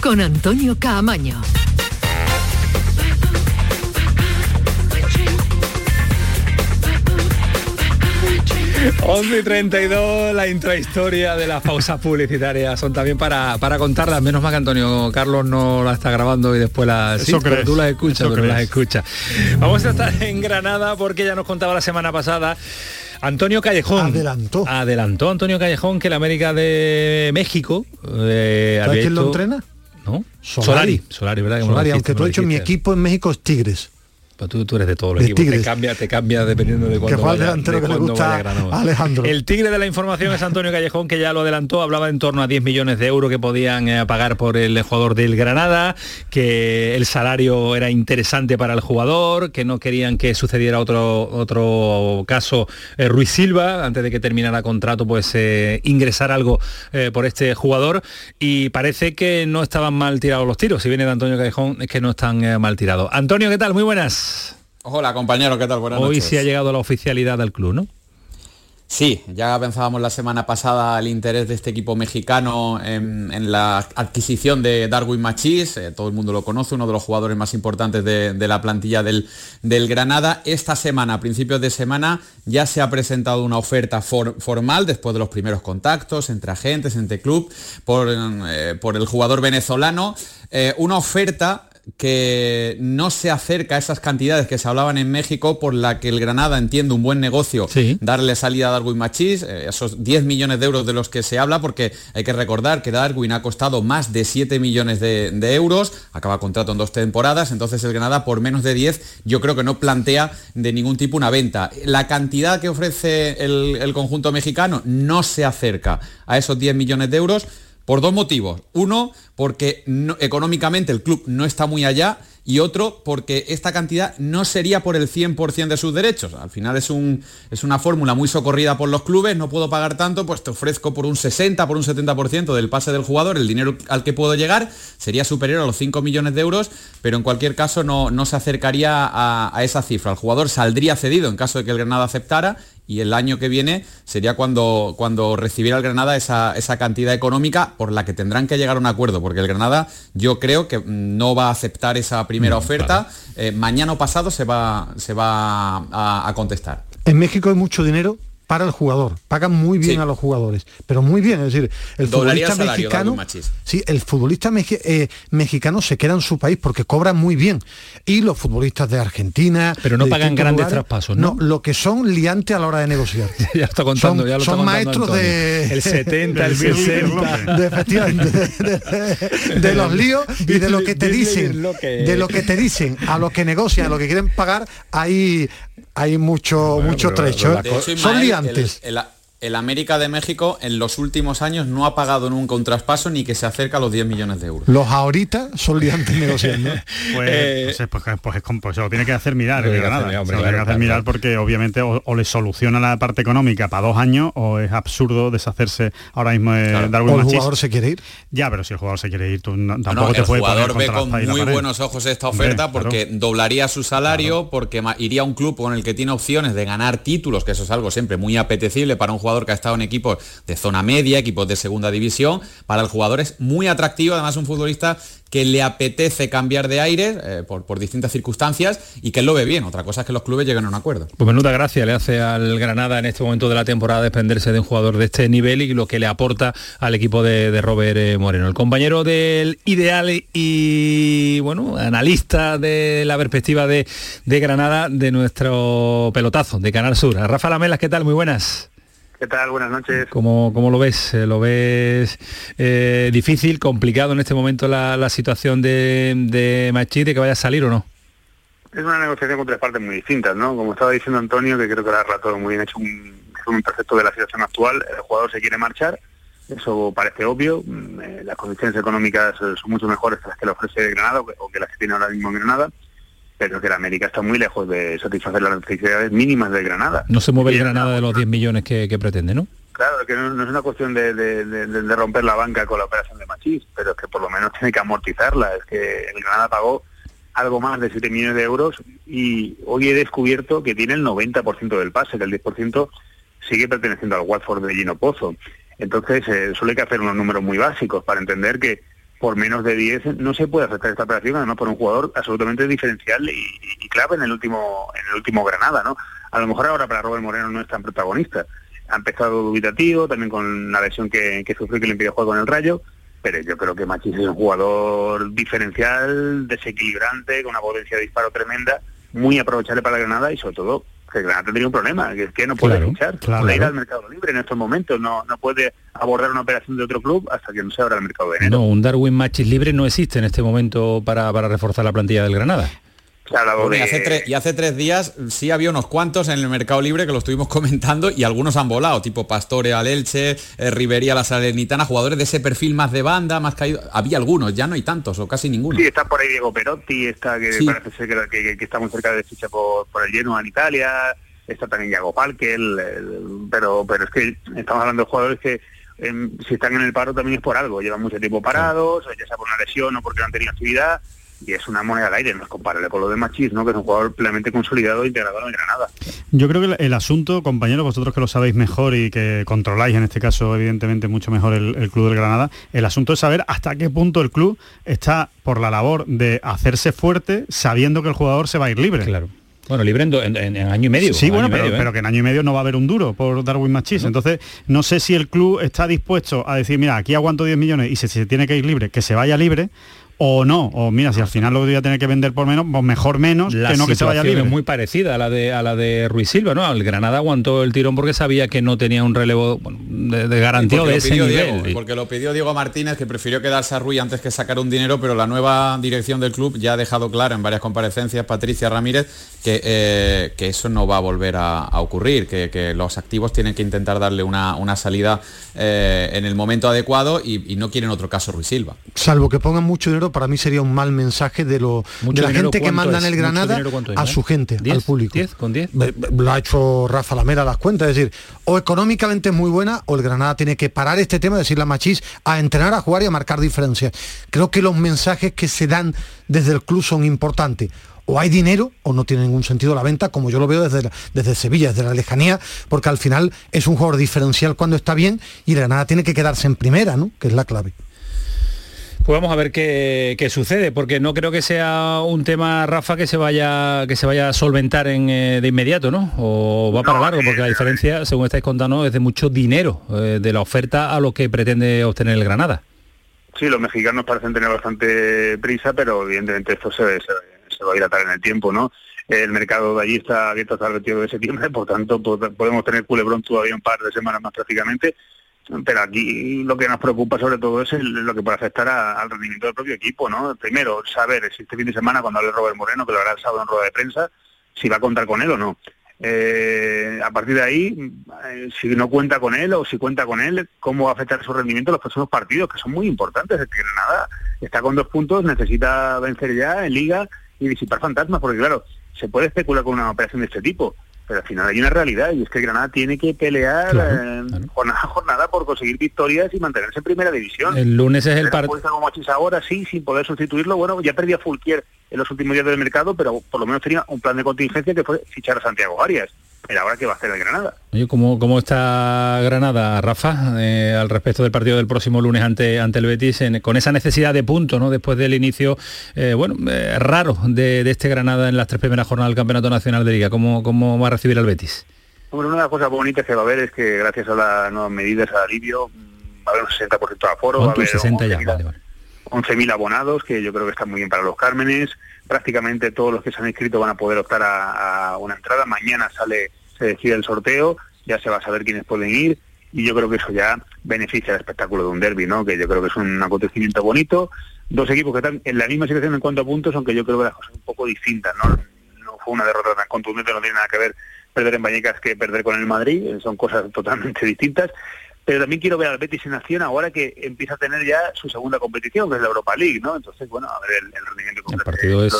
con Antonio Caamaño. 11 y 32, la intrahistoria de las pausas publicitarias son también para, para contarlas. Menos mal que Antonio Carlos no la está grabando y después las... Eso pero tú las escuchas, eso pero crees. las escuchas. Vamos a estar en Granada porque ya nos contaba la semana pasada Antonio Callejón. Adelantó. Adelantó Antonio Callejón que la América de México eh, ¿Sabes quién lo entrena? ¿No? Solari. Solari, ¿verdad? Solari, aunque tú hecho mi equipo en México es Tigres. Pues tú, tú eres de todos los equipos. Te cambia, te cambia dependiendo de cuándo vaya- de que le cuándo gusta vaya Alejandro. El tigre de la información es Antonio Callejón, que ya lo adelantó, hablaba en torno a 10 millones de euros que podían eh, pagar por el jugador del Granada, que el salario era interesante para el jugador, que no querían que sucediera otro, otro caso eh, Ruiz Silva, antes de que terminara contrato, pues eh, ingresar algo por este jugador. Y parece que no estaban mal tirados los tiros. Si viene de Antonio Callejón, es que no están mal tirados. Antonio, ¿qué tal? Muy buenas. Hola compañero, ¿qué tal? Buenas Hoy noches. sí ha llegado la oficialidad al club, ¿no? Sí, ya pensábamos la semana pasada el interés de este equipo mexicano en, en la adquisición de Darwin Machís, eh, todo el mundo lo conoce, uno de los jugadores más importantes de, de la plantilla del, del Granada. Esta semana, a principios de semana, ya se ha presentado una oferta for- formal después de los primeros contactos entre agentes, entre club, por, eh, por el jugador venezolano, Eh, una oferta que no se acerca a esas cantidades que se hablaban en México por la que el Granada entiende un buen negocio darle salida a Darwin Machís, eh, esos 10 millones de euros de los que se habla, porque hay que recordar que Darwin ha costado más de 7 millones de, de euros, acaba contrato en dos temporadas, entonces el Granada por menos de 10 yo creo que no plantea de ningún tipo una venta. La cantidad que ofrece el, el conjunto mexicano no se acerca a esos 10 millones de euros por dos motivos. Uno, porque económicamente el club no está muy allá y otro, porque esta cantidad no sería por el 100% de sus derechos. Al final es, un, es una fórmula muy socorrida por los clubes, no puedo pagar tanto, pues te ofrezco por un 60, por un 70% del pase del jugador, el dinero al que puedo llegar sería superior a los 5 millones de euros, pero en cualquier caso no, no se acercaría a esa cifra. El jugador saldría cedido en caso de que el Granada aceptara y el año que viene sería cuando, cuando recibiera el Granada esa, esa cantidad económica por la que tendrán que llegar a un acuerdo, porque el Granada yo creo que mm, no va a aceptar esa primera oferta. Eh, mañana o pasado se va, se va a, a contestar. En México hay mucho dinero para el jugador, pagan muy bien Sí. a los jugadores, pero muy bien, es decir, el Doblaría futbolista mexicano, sí, el futbolista meji- eh, mexicano se queda en su país porque cobra muy bien y los futbolistas de Argentina, Pero no pagan grandes lugares, traspasos, ¿no? lo que son liantes a la hora de negociar. ya está contando, son, ya lo está son contando maestros de El 70, el del 60. de, efectivamente, de, de- de los líos y de lo que te dicen, de lo que te dicen, a lo que negocian, a lo que quieren pagar, hay hay mucho mucho trecho. ¿eh? hecho, son liantes. El, el- el América de México en los últimos años no ha pagado nunca un traspaso ni que se acerca a los 10 millones de euros. Los ahorita son liantes negociando. Pues, Eh, pues, es- pues, pues pues se lo tiene que hacer mirar el Granada. hacer, hombre, se lo tiene claro, que hacer claro, mirar porque obviamente o, o le soluciona la parte económica para dos años o es absurdo deshacerse ahora mismo de Darwin O el jugador se quiere ir. Ya, pero si el jugador se quiere ir, tú no- tampoco no, te el puede poner jugador ve con muy buenos ojos esta Hombre, oferta claro. porque doblaría su salario, porque iría a un club con el que tiene opciones de ganar títulos, que eso es algo siempre muy apetecible para un jugador que ha estado en equipos de zona media, equipos de segunda división. Para el jugador es muy atractivo, además un futbolista que le apetece cambiar de aire eh, por, distintas circunstancias y que él lo ve bien. Otra cosa es que los clubes lleguen a un acuerdo. Pues menuda gracia le hace al Granada en este momento de la temporada desprenderse de un jugador de este nivel y lo que le aporta al equipo de, de Robert eh, Moreno. El compañero del ideal y bueno, analista de la perspectiva de, de Granada de nuestro pelotazo de Canal Sur. Rafa Lamelas, ¿qué tal? Muy buenas. ¿Qué tal? Buenas noches. ¿Cómo, cómo lo ves? ¿Lo ves eh, difícil, complicado en este momento la, la situación de, de Machí, de que vaya a salir o no? Es una negociación con tres partes muy distintas, ¿no? Como estaba diciendo Antonio, que creo que lo ha relatado muy bien, ha hecho un, un perfecto de la situación actual. El jugador se quiere marchar, eso parece obvio. Mm, eh, Las condiciones económicas eh, son mucho mejores que las que le ofrece Granada o que, o que las que tiene ahora mismo en Granada, pero que la América está muy lejos de satisfacer las necesidades mínimas de Granada. No se mueve el Granada de los 10 millones que, que pretende, ¿no? Claro, que no, no es una cuestión de, de- de- de- de romper la banca con la operación de Machís, pero es que por lo menos tiene que amortizarla. Es que el Granada pagó algo más de 7 millones de euros y hoy he descubierto que tiene el 90% del pase, que el 10% sigue perteneciendo al Watford de Gino Pozo. Entonces, eh, solo hay que hacer unos números muy básicos para entender que por menos de 10 no se puede aceptar esta operación, además por un jugador absolutamente diferencial y, y clave en el último en el último Granada, ¿no? A lo mejor ahora para Robert Moreno no es tan protagonista. Ha empezado dubitativo, también con la lesión que, que sufrió que le impidió jugar con el Rayo, pero yo creo que Machís es un jugador diferencial, desequilibrante, con una potencia de disparo tremenda, muy aprovechable para Granada y sobre todo que Granada tendría un problema, que es que no puede Claro, fichar, claro. puede ir al mercado libre en estos momentos, no, no puede abordar una operación de otro club hasta que no se abra el mercado de enero. No, un Darwin Machis libre no existe en este momento para, para reforzar la plantilla del Granada. Bueno, y, hace tres, y hace tres días sí había unos cuantos en el mercado libre que lo estuvimos comentando y algunos han volado, tipo Pastore al Elche, eh, Rivería a la Salernitana, jugadores de ese perfil más de banda, más caído. Había algunos, ya no hay tantos o casi ninguno. Sí, está por ahí Diego Perotti, está que Sí. parece ser que, que- que está muy cerca de ficha por, por el Genoa en Italia, está también Iago el- pero pero es que estamos hablando de jugadores que em, si están en el paro también es por algo, llevan mucho tiempo parados, ya sea por una lesión o porque no han tenido actividad, y es una moneda al aire, no es comparable con lo de Machís, ¿no? que es un jugador plenamente consolidado e integrado en Granada. Yo creo que el, asunto, compañeros, vosotros que lo sabéis mejor y que controláis en este caso evidentemente mucho mejor el, el club del Granada, el asunto es saber hasta qué punto el club está por la labor de hacerse fuerte sabiendo que el jugador se va a ir libre. Claro. Bueno, libre en, do- en- en año y medio. Sí, bueno, pero, medio, ¿eh? pero que en año y medio no va a haber un duro por Darwin Machís. Entonces, no sé si el club está dispuesto a decir, mira, aquí aguanto 10 millones y si se tiene que ir libre, que se vaya libre, o no, o mira, si al final lo voy a tener que vender por menos, pues mejor menos la que no que se vaya situación libre. es muy parecida a la de a la de Ruiz Silva, ¿no? El Granada aguantó el tirón porque sabía que no tenía un relevo bueno, de, de garantía de lo ese pidió nivel. Diego, porque lo pidió Diego Martínez, que prefirió quedarse a Rui antes que sacar un dinero, pero la nueva dirección del club ya ha dejado claro en varias comparecencias, Patricia Ramírez, que, eh, que eso no va a volver a, a ocurrir, que, que los activos tienen que intentar darle una, una salida eh, en el momento adecuado y, y no quieren otro caso Ruiz Silva. Salvo que pongan mucho dinero, para mí sería un mal mensaje de, lo, Mucho de la dinero, gente que ¿cuánto manda en el Granada dinero, ¿cuánto es, a eh? su gente, al público. ¿Diez? ¿Con 10? Lo ha hecho Rafa Lamela las cuentas, es decir, o económicamente es muy buena o el Granada tiene que parar este tema, decir la machís, a entrenar, a jugar y a marcar diferencias. Creo que los mensajes que se dan desde el club son importantes. O hay dinero o no tiene ningún sentido la venta, como yo lo veo desde, la- desde Sevilla, desde la lejanía, porque al final es un jugador diferencial cuando está bien y el Granada tiene que quedarse en primera, ¿no? Que es la clave. Pues vamos a ver qué, qué sucede, porque no creo que sea un tema, Rafa, que se vaya, que se vaya a solventar en, eh, de inmediato, ¿no? O va para largo, porque la diferencia, según estáis contando, es de mucho dinero, eh, de la oferta a lo que pretende obtener el Granada. Sí, los mexicanos parecen tener bastante prisa, pero evidentemente esto se, se- se va a dilatar en el tiempo, ¿no? El mercado de allí está abierto hasta el 22 de septiembre, por tanto po- podemos tener culebrón todavía un par de semanas más prácticamente. Pero aquí lo que nos preocupa sobre todo es lo que puede afectar al rendimiento del propio equipo, ¿no? Primero, saber si este fin de semana, cuando hable Robert Moreno, que lo hará el sábado en rueda de prensa, si va a contar con él o no. Eh, a partir de ahí, eh, si no cuenta con él o si cuenta con él, cómo va a afectar su rendimiento en los próximos partidos, que son muy importantes. Es que Granada está con dos puntos, necesita vencer ya en Liga y disipar fantasmas, porque claro, se puede especular con una operación de este tipo, pero al final hay una realidad y es que Granada tiene que pelear eh, jornada a jornada por conseguir victorias y mantenerse en primera división. El lunes es el partido. como ahora sí, sin poder sustituirlo. Bueno, ya perdía Fulquier en los últimos días del mercado, pero por lo menos tenía un plan de contingencia que fue fichar a Santiago Arias. Pero ahora qué va a hacer el Granada. Oye, ¿cómo, cómo está Granada, Rafa, eh, al respecto del partido del próximo lunes ante, ante el Betis, en- con esa necesidad de puntos, ¿no? Después del inicio, eh, bueno, eh, raro de, de este Granada en las tres primeras jornadas del Campeonato Nacional de Liga. ¿Cómo, cómo va a recibir al Betis? Bueno, una de las cosas bonitas que va a haber es que gracias a las nuevas medidas, al alivio, mm, va a haber un 60% de aforo, va a haber 60 ya, 11.000 vale, vale. 11.000 abonados, que yo creo que está muy bien para los Cármenes. Prácticamente todos los que se han inscrito van a poder optar a, una entrada. Mañana sale, se decide el sorteo, ya se va a saber quiénes pueden ir. Y yo creo que eso ya beneficia el espectáculo de un derby, ¿no? Que yo creo que es un acontecimiento bonito. Dos equipos que están en la misma situación en cuanto a puntos, aunque yo creo que las cosas son un poco distintas, ¿no? Fue una derrota tan contundente, no tiene nada que ver perder en Vallecas que perder con el Madrid, son cosas totalmente distintas. Pero también quiero ver al Betis en acción ahora que empieza a tener ya su segunda competición, que es la Europa League, ¿no? Entonces, bueno, a ver el, el rendimiento El partido es,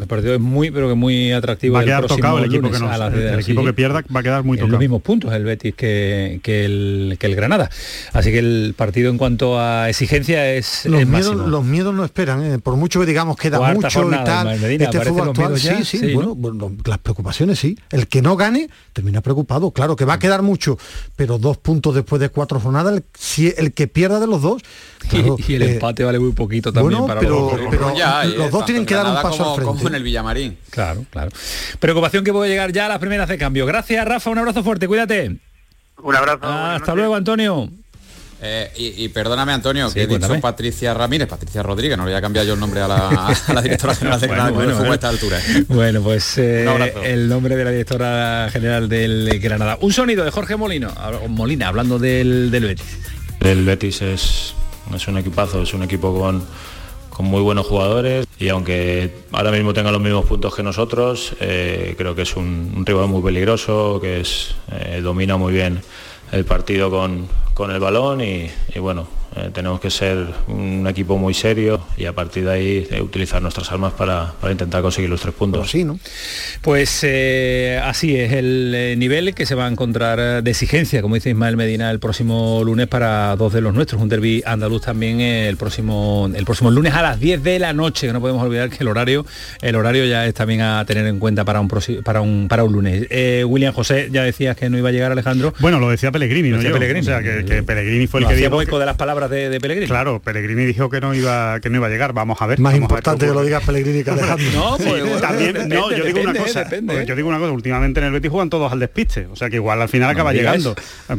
el partido es muy, pero que muy atractivo. Va a quedar tocado el equipo que no- a el equipo que pierda va a quedar muy En tocado. los mismos puntos el Betis que, que el, que el Granada. Así que el partido en cuanto a exigencia es, Los es miedos, máximo. los miedos no esperan, ¿eh? por mucho que digamos queda Cuarta mucho jornada, y tal. Medina, este ¿aparecen fútbol actual, ya? sí, sí, bueno, las preocupaciones sí. El que no gane termina preocupado, claro que va a quedar mucho, pero dos puntos después de cuatro jornadas, el, si el que pierda de los dos, claro, y el eh, empate vale muy poquito también bueno, para pero- los pero Ya, los dos tanto tienen en que dar un paso como, al frente. como en el Villamarín. Claro, claro. Preocupación que puede llegar ya a las primeras de cambio. Gracias, Rafa, un abrazo fuerte, cuídate. Un abrazo. Hasta luego, Antonio. Eh, y, y perdóname, Antonio, Sí, que he dicho. Patricia Ramírez, Patricia Rodríguez, no le voy a cambiar yo el nombre a la, a la directora general de Granada Bueno, a esta altura. Bueno, pues eh, el nombre de la directora general del Granada. Un sonido de Jorge Molino, Molina, hablando del, del Betis. El Betis es, es un equipazo, es un equipo con, con muy buenos jugadores y aunque ahora mismo tenga los mismos puntos que nosotros, eh, creo que es un, un rival muy peligroso, que es, eh, domina muy bien el partido con, con el balón y, y bueno, eh, tenemos que ser un equipo muy serio y a partir de ahí eh, utilizar nuestras armas para, para intentar conseguir los tres puntos. Sí, ¿no? Pues eh, así es el nivel que se va a encontrar de exigencia, como dice Ismael Medina, el próximo lunes para dos de los nuestros, un derby andaluz también el próximo el próximo lunes a las 10 de la noche, que no podemos olvidar que el horario el horario ya es también a tener en cuenta para un para un para un lunes. Eh, William José, ya decías que no iba a llegar Alejandro. Bueno, lo decía Pellegrini, Lo no decía yo. Pellegrini. O sea, que, que Pellegrini fue el No, que dijo... de las palabras palabras de, de Pellegrini. Claro, Pellegrini dijo que no iba que no iba a llegar. Vamos a ver. Más ver importante que lo diga Pellegrini que Alejandro. No, pues, bueno, también, depende, no, yo digo una cosa. depende, porque ¿eh? Yo digo una cosa. Últimamente en el Betis juegan todos al despiste, o sea que igual al final No acaba llegando.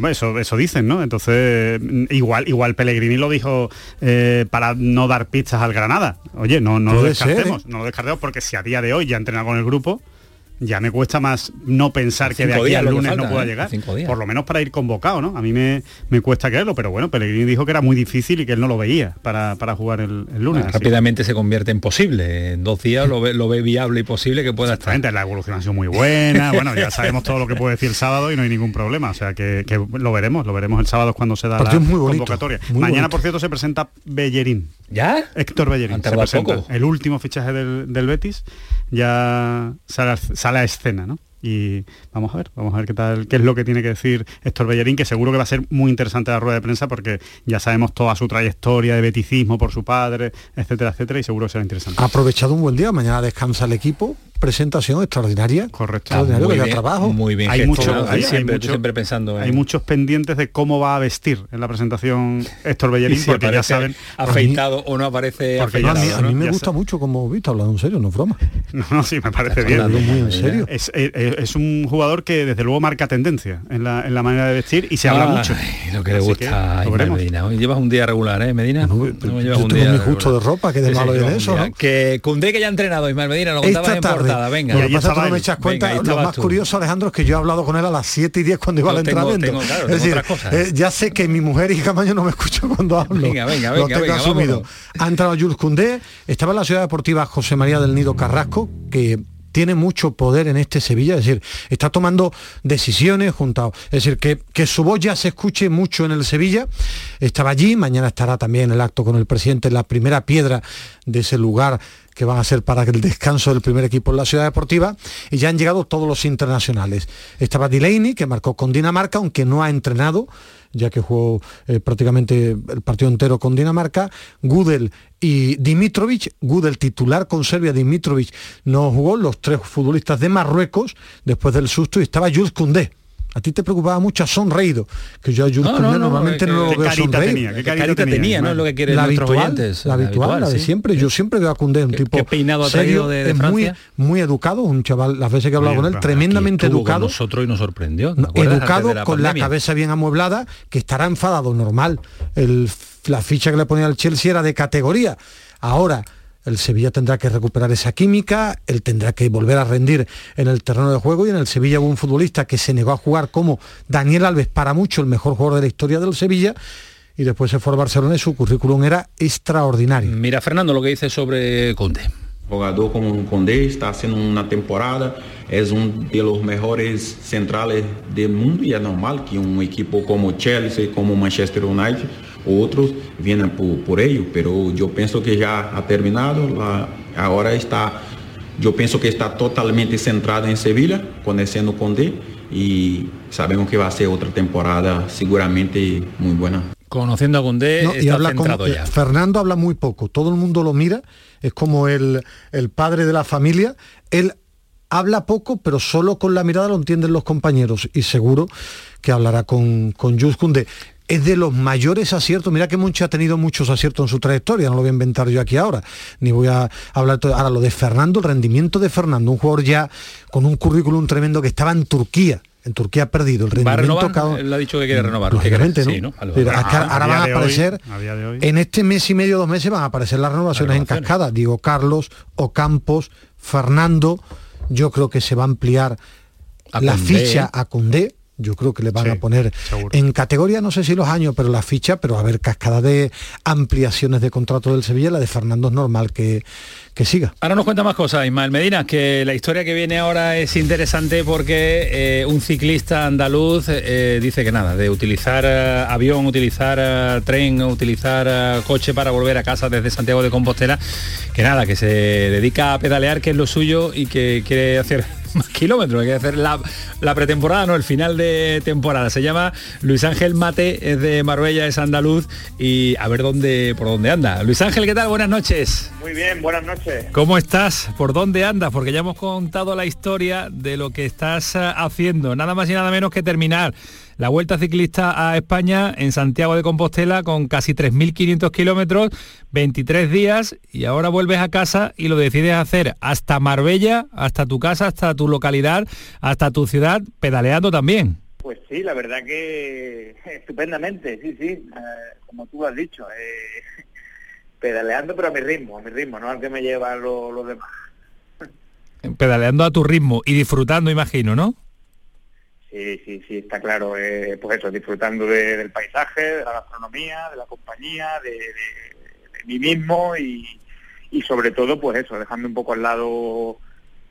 Eso, eso dicen, ¿no? Entonces mm, igual, igual Pellegrini lo dijo eh, para no dar pistas al Granada. Oye, no, no lo ser, descartemos, ¿eh? no lo descartemos porque si a día de hoy ya ha entrenado con el grupo. Ya me cuesta más no pensar que de aquí días al lunes falta, no pueda ¿eh? llegar. Cinco días. Por lo menos para ir convocado, ¿no? A mí me, me cuesta creerlo, pero bueno, Pellegrini dijo que era muy difícil y que él no lo veía para, para jugar el, el lunes. Ah, rápidamente se convierte en posible. En dos días lo ve, lo ve viable y posible que pueda estar. Exactamente, la evolución ha sido muy buena. Bueno, ya sabemos todo lo que puede decir el sábado y no hay ningún problema. O sea que, que lo veremos, lo veremos el sábado cuando se da la Partido muy bonito, convocatoria. muy Mañana, bonito. por cierto, se presenta Bellerín. ¿Ya? Héctor Bellerín. Se presenta. poco. El último fichaje del, del Betis ya sale, sale a escena, ¿no? Y vamos a ver, vamos a ver qué tal, qué es lo que tiene que decir Héctor Bellerín, que seguro que va a ser muy interesante la rueda de prensa porque ya sabemos toda su trayectoria de beticismo por su padre, etcétera, etcétera, y seguro que será interesante. Ha aprovechado un buen día, mañana descansa el equipo, presentación extraordinaria. Correcto. Extraordinario, muy que bien, trabajo. muy bien hay mucho, hay, hay siempre, mucho- siempre pensando en... hay muchos pendientes de cómo va a vestir en la presentación Héctor Bellerín, si porque ya saben... afeitado o no aparece Porque No, a mí, afeitado. a mí ¿no? me gusta mucho como visto, hablando en serio, no es broma. No, no, sí, me parece bien. hablando muy en serio. Es, es- es un jugador que desde luego marca tendencia en la, en la manera de vestir y se habla Ay, mucho. Lo que le gusta que a lo. Medina. Hoy llevas un día regular, ¿eh, Medina? No, No, yo llevas un tengo día mi regular. de ropa, que de Sí, sí, malo llevas un eso. ¿no? Que Cundé que ya ha entrenado, Ismael Medina, lo contabas en portada, venga. Lo que pasa es que no me echas Venga, cuenta, ahí lo más tú. curioso, Alejandro, es que yo he hablado con él a las 7 y 10 cuando iba Yo al tengo- entrenamiento. tengo, claro, es tengo decir, eh, ya sé que mi mujer y Camaño no me escuchan cuando hablo. Venga, venga, Lo venga, tengo venga, asumido. vámonos. Ha entrado Jules Koundé, estaba en la ciudad deportiva José María del Nido Carrasco, que tiene mucho poder en este Sevilla, es decir, está tomando decisiones junto es decir, que, que su voz ya se escuche mucho en el Sevilla, estaba allí, mañana estará también el acto con el presidente en la primera piedra de ese lugar que van a ser para el descanso del primer equipo en la ciudad deportiva, y ya han llegado todos los internacionales. Estaba Delaney, que marcó con Dinamarca, aunque no ha entrenado, ya que jugó eh, prácticamente el partido entero con Dinamarca, Gudel y Dimitrovic, Gudel titular con Serbia, Dimitrovic no jugó, los tres futbolistas de Marruecos, después del susto, y estaba Jules Koundé. A ti te preocupaba mucho, ha sonreído, que yo a Jules No, Koundé no, no, normalmente no lo ¿Qué veo carita sonreír. tenía? ¿Qué ¿Qué carita, carita tenía, no? Lo que quieren la habitual, oyentes. la habitual, la de sí. siempre. Yo siempre veo a Koundé, un ¿Qué- tipo qué peinado ha serio, de- de es muy, muy educado, un chaval, las veces que he hablado con él, tremendamente con educado, nosotros y nos sorprendió. educado la con la cabeza bien amueblada, que estará enfadado, normal. El, la ficha que le ponía al Chelsea era de categoría. Ahora, el Sevilla tendrá que recuperar esa química, él tendrá que volver a rendir en el terreno de juego y en el Sevilla hubo un futbolista que se negó a jugar como Daniel Alves, para mucho el mejor jugador de la historia del Sevilla, y después se fue al Barcelona y su currículum era extraordinario. Mira, Fernando, lo que dice sobre Conde. Jogador como o Condé está haciendo una temporada, es uno de los mejores centrales del mundo y es normal que un equipo como Chelsea, como Manchester United, otros vienen por, por ello, pero yo pienso que ya ha terminado, la, ahora está, yo pienso que está totalmente centrado en Sevilla, conociendo Condé y sabemos que va a ser otra temporada seguramente muy buena. Conociendo a Condé, No, está habla centrado eh, ya. Fernando habla muy poco, todo el mundo lo mira, es como el, el padre de la familia, él habla poco, pero solo con la mirada lo entienden los compañeros y seguro que hablará con, con Jules Koundé. Es de los mayores aciertos, mira que Monchi ha tenido muchos aciertos en su trayectoria, no lo voy a inventar yo aquí ahora, ni voy a hablar todo. Ahora lo de Fernando, el rendimiento de Fernando, un jugador ya con un currículum tremendo que estaba en Turquía, en Turquía ha perdido el ¿Va a rendimiento renovar? cada- Él ha dicho que quiere renovar. Lógicamente, ¿no? Sí, ahora van a hoy- aparecer, a en este mes y medio, dos meses van a aparecer las renovaciones en Renovaciones. cascada. Digo, Carlos, Ocampos, Fernando, yo creo que se va a ampliar A la ficha a Condé. Yo creo que le van Sí, a poner seguro. en categoría, no sé si los años, pero la ficha, pero a ver, cascada de ampliaciones de contrato del Sevilla, la de Fernando es normal que, que siga. Ahora nos cuenta más cosas, Ismael Medina, que la historia que viene ahora es interesante porque eh, un ciclista andaluz eh, dice que nada, de utilizar eh, avión, utilizar tren, utilizar coche para volver a casa desde Santiago de Compostela, que nada, que se dedica a pedalear, que es lo suyo y que quiere hacer más kilómetros, que quiere hacer la, la pretemporada, no, el final de temporada. Se llama Luis Ángel Mate, es de Marbella, es andaluz y a ver dónde, por dónde anda. Luis Ángel, ¿qué tal? Buenas noches. Muy bien, buenas noches. ¿Cómo estás? ¿Por dónde andas? Porque ya hemos contado la historia de lo que estás eh, haciendo. Nada más y nada menos que terminar la Vuelta Ciclista a España en Santiago de Compostela con casi 3.500 kilómetros, 23 días y ahora vuelves a casa y lo decides hacer hasta Marbella, hasta tu casa, hasta tu localidad, hasta tu ciudad, pedaleando también. Pues sí, la verdad que estupendamente, sí, sí, eh, como tú has dicho, eh, pedaleando pero a mi ritmo, a mi ritmo, no al que me llevan los demás. Pedaleando a tu ritmo y disfrutando, imagino, ¿no? Sí, sí, sí, está claro. Eh, pues eso, disfrutando del paisaje, de la gastronomía, de la compañía, de, mí mismo y, y, sobre todo, pues eso, dejando un poco al lado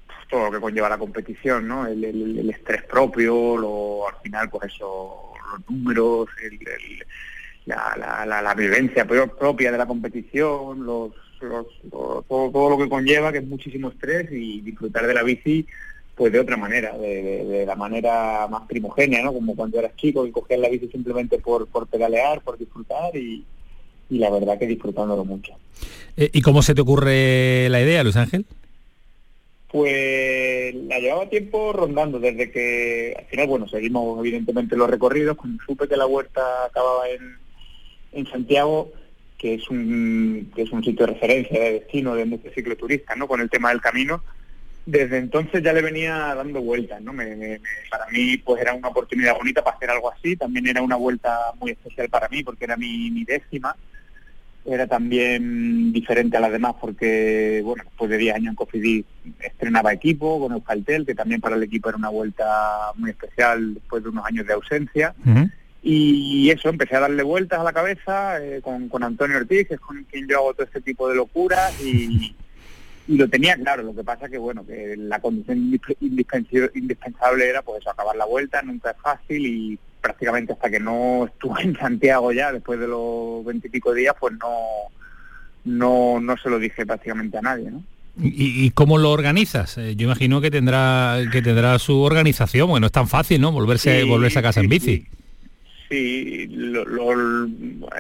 pues, todo lo que conlleva la competición, ¿no? El, estrés propio, lo, al final, pues eso, los números, la, la, la, vivencia propia de la competición, los, los, todo, todo lo que conlleva, que es muchísimo estrés y disfrutar de la bici pues de otra manera, de, la manera más primogénea, ¿no? Como cuando eras chico y cogías la bici simplemente por, por pedalear, por disfrutar y, la verdad que disfrutándolo mucho. Eh, ¿Y cómo se te ocurre la idea, Luis Ángel? Pues la llevaba tiempo rondando desde que al final, bueno, seguimos evidentemente los recorridos, cuando supe que la huerta acababa en, en Santiago, que es un que es un sitio de referencia, de destino de muchos cicloturistas, ¿no? Con el tema del camino, desde entonces ya le venía dando vueltas, ¿no? para mí pues era una oportunidad bonita para hacer algo así, también era una vuelta muy especial para mí porque era mi, décima, era también diferente a las demás porque, bueno, después de 10 años en Cofidis estrenaba equipo con Euskaltel, que también para el equipo era una vuelta muy especial después de unos años de ausencia. Y eso, empecé a darle vueltas a la cabeza eh, con, con Antonio Ortiz, que es con quien yo hago todo este tipo de locuras y y lo tenía claro, lo que pasa que bueno, que la condición indispensable era pues acabar la vuelta, nunca es fácil y prácticamente hasta que no estuve en Santiago ya, después de los veintipico días, pues no, no, no se lo dije prácticamente a nadie, ¿no? ¿Y, cómo lo organizas? Eh, yo imagino que tendrá que tendrá su organización, bueno, es tan fácil, ¿no? Volverse, volverse a casa en bici. Sí, lo,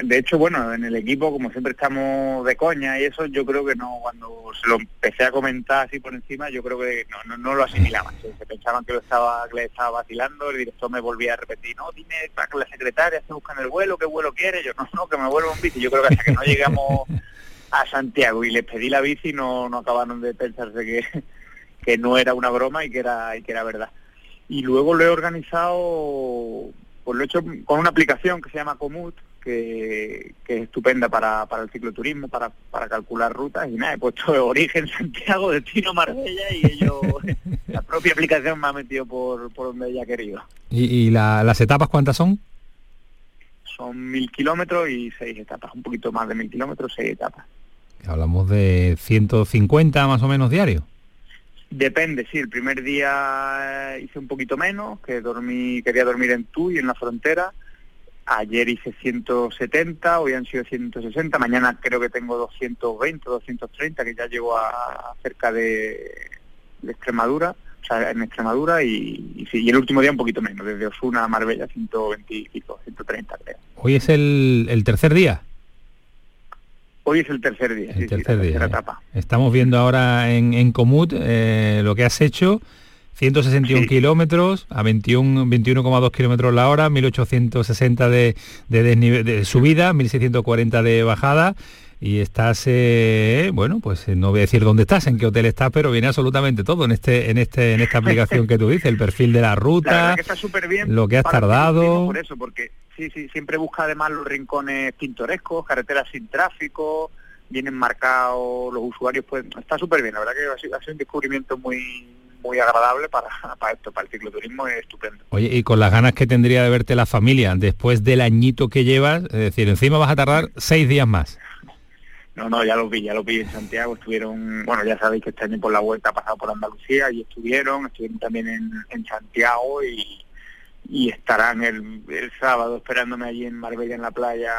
de hecho, bueno, en el equipo, como siempre estamos de coña y eso, yo creo que no, cuando se lo empecé a comentar así por encima, yo creo que no, no, lo asimilaban. Se, pensaban que lo estaba que le estaba vacilando, el director me volvía a repetir, no, dime para que la secretaria se busca en el vuelo, qué vuelo quiere, yo no, no, que me vuelva un bici. Yo creo que hasta que no llegamos a Santiago y les pedí la bici, no, no acabaron de pensarse que, que no era una broma y que era, y que era verdad. Y luego lo he organizado pues lo he hecho con una aplicación que se llama Comut, que, es estupenda para, para el cicloturismo, para, para calcular rutas, y nada, he puesto origen Santiago, destino Marbella, y ello, la propia aplicación me ha metido por, por donde ella ha querido. ¿Y, las etapas cuántas son? Son mil kilómetros y seis etapas, un poquito más de mil kilómetros, seis etapas. Hablamos de 150 más o menos diarios. Depende, sí, el primer día hice un poquito menos, que dormí, quería dormir en Tuy, en la frontera. Ayer hice 170, hoy han sido 160, mañana creo que tengo 220, 230, que ya llego a, cerca de, Extremadura, o sea, en Extremadura, y, sí, y el último día un poquito menos, desde Osuna a Marbella 120 y 130 creo. Hoy es el tercer día. Hoy es el tercer día, el tercer día, etapa. Estamos viendo ahora en, en Comut eh, lo que has hecho. 161 kilómetros a 21 21,2 kilómetros la hora, 1860 de, de, de, subida, 1640 de bajada y estás, eh, bueno, pues eh, no voy a decir dónde estás, en qué hotel estás, pero viene absolutamente todo en este, en este, en esta aplicación que tú dices, el perfil de la ruta, lo que has tardado. Por eso, porque sí, sí, siempre busca además los rincones pintorescos, carreteras sin tráfico, vienen marcados los usuarios, pues está súper bien, la verdad que ha sido, un descubrimiento muy muy agradable para, para esto, para el cicloturismo es estupendo. Oye, y con las ganas que tendría de verte la familia después del añito que llevas, es decir, encima vas a tardar seis días más. No, no, ya lo vi, ya lo vi en Santiago, estuvieron, bueno, ya sabéis que este año por la vuelta ha pasado por Andalucía y estuvieron, estuvieron también en, en Santiago y, y estarán el, el, sábado esperándome allí en Marbella en la playa,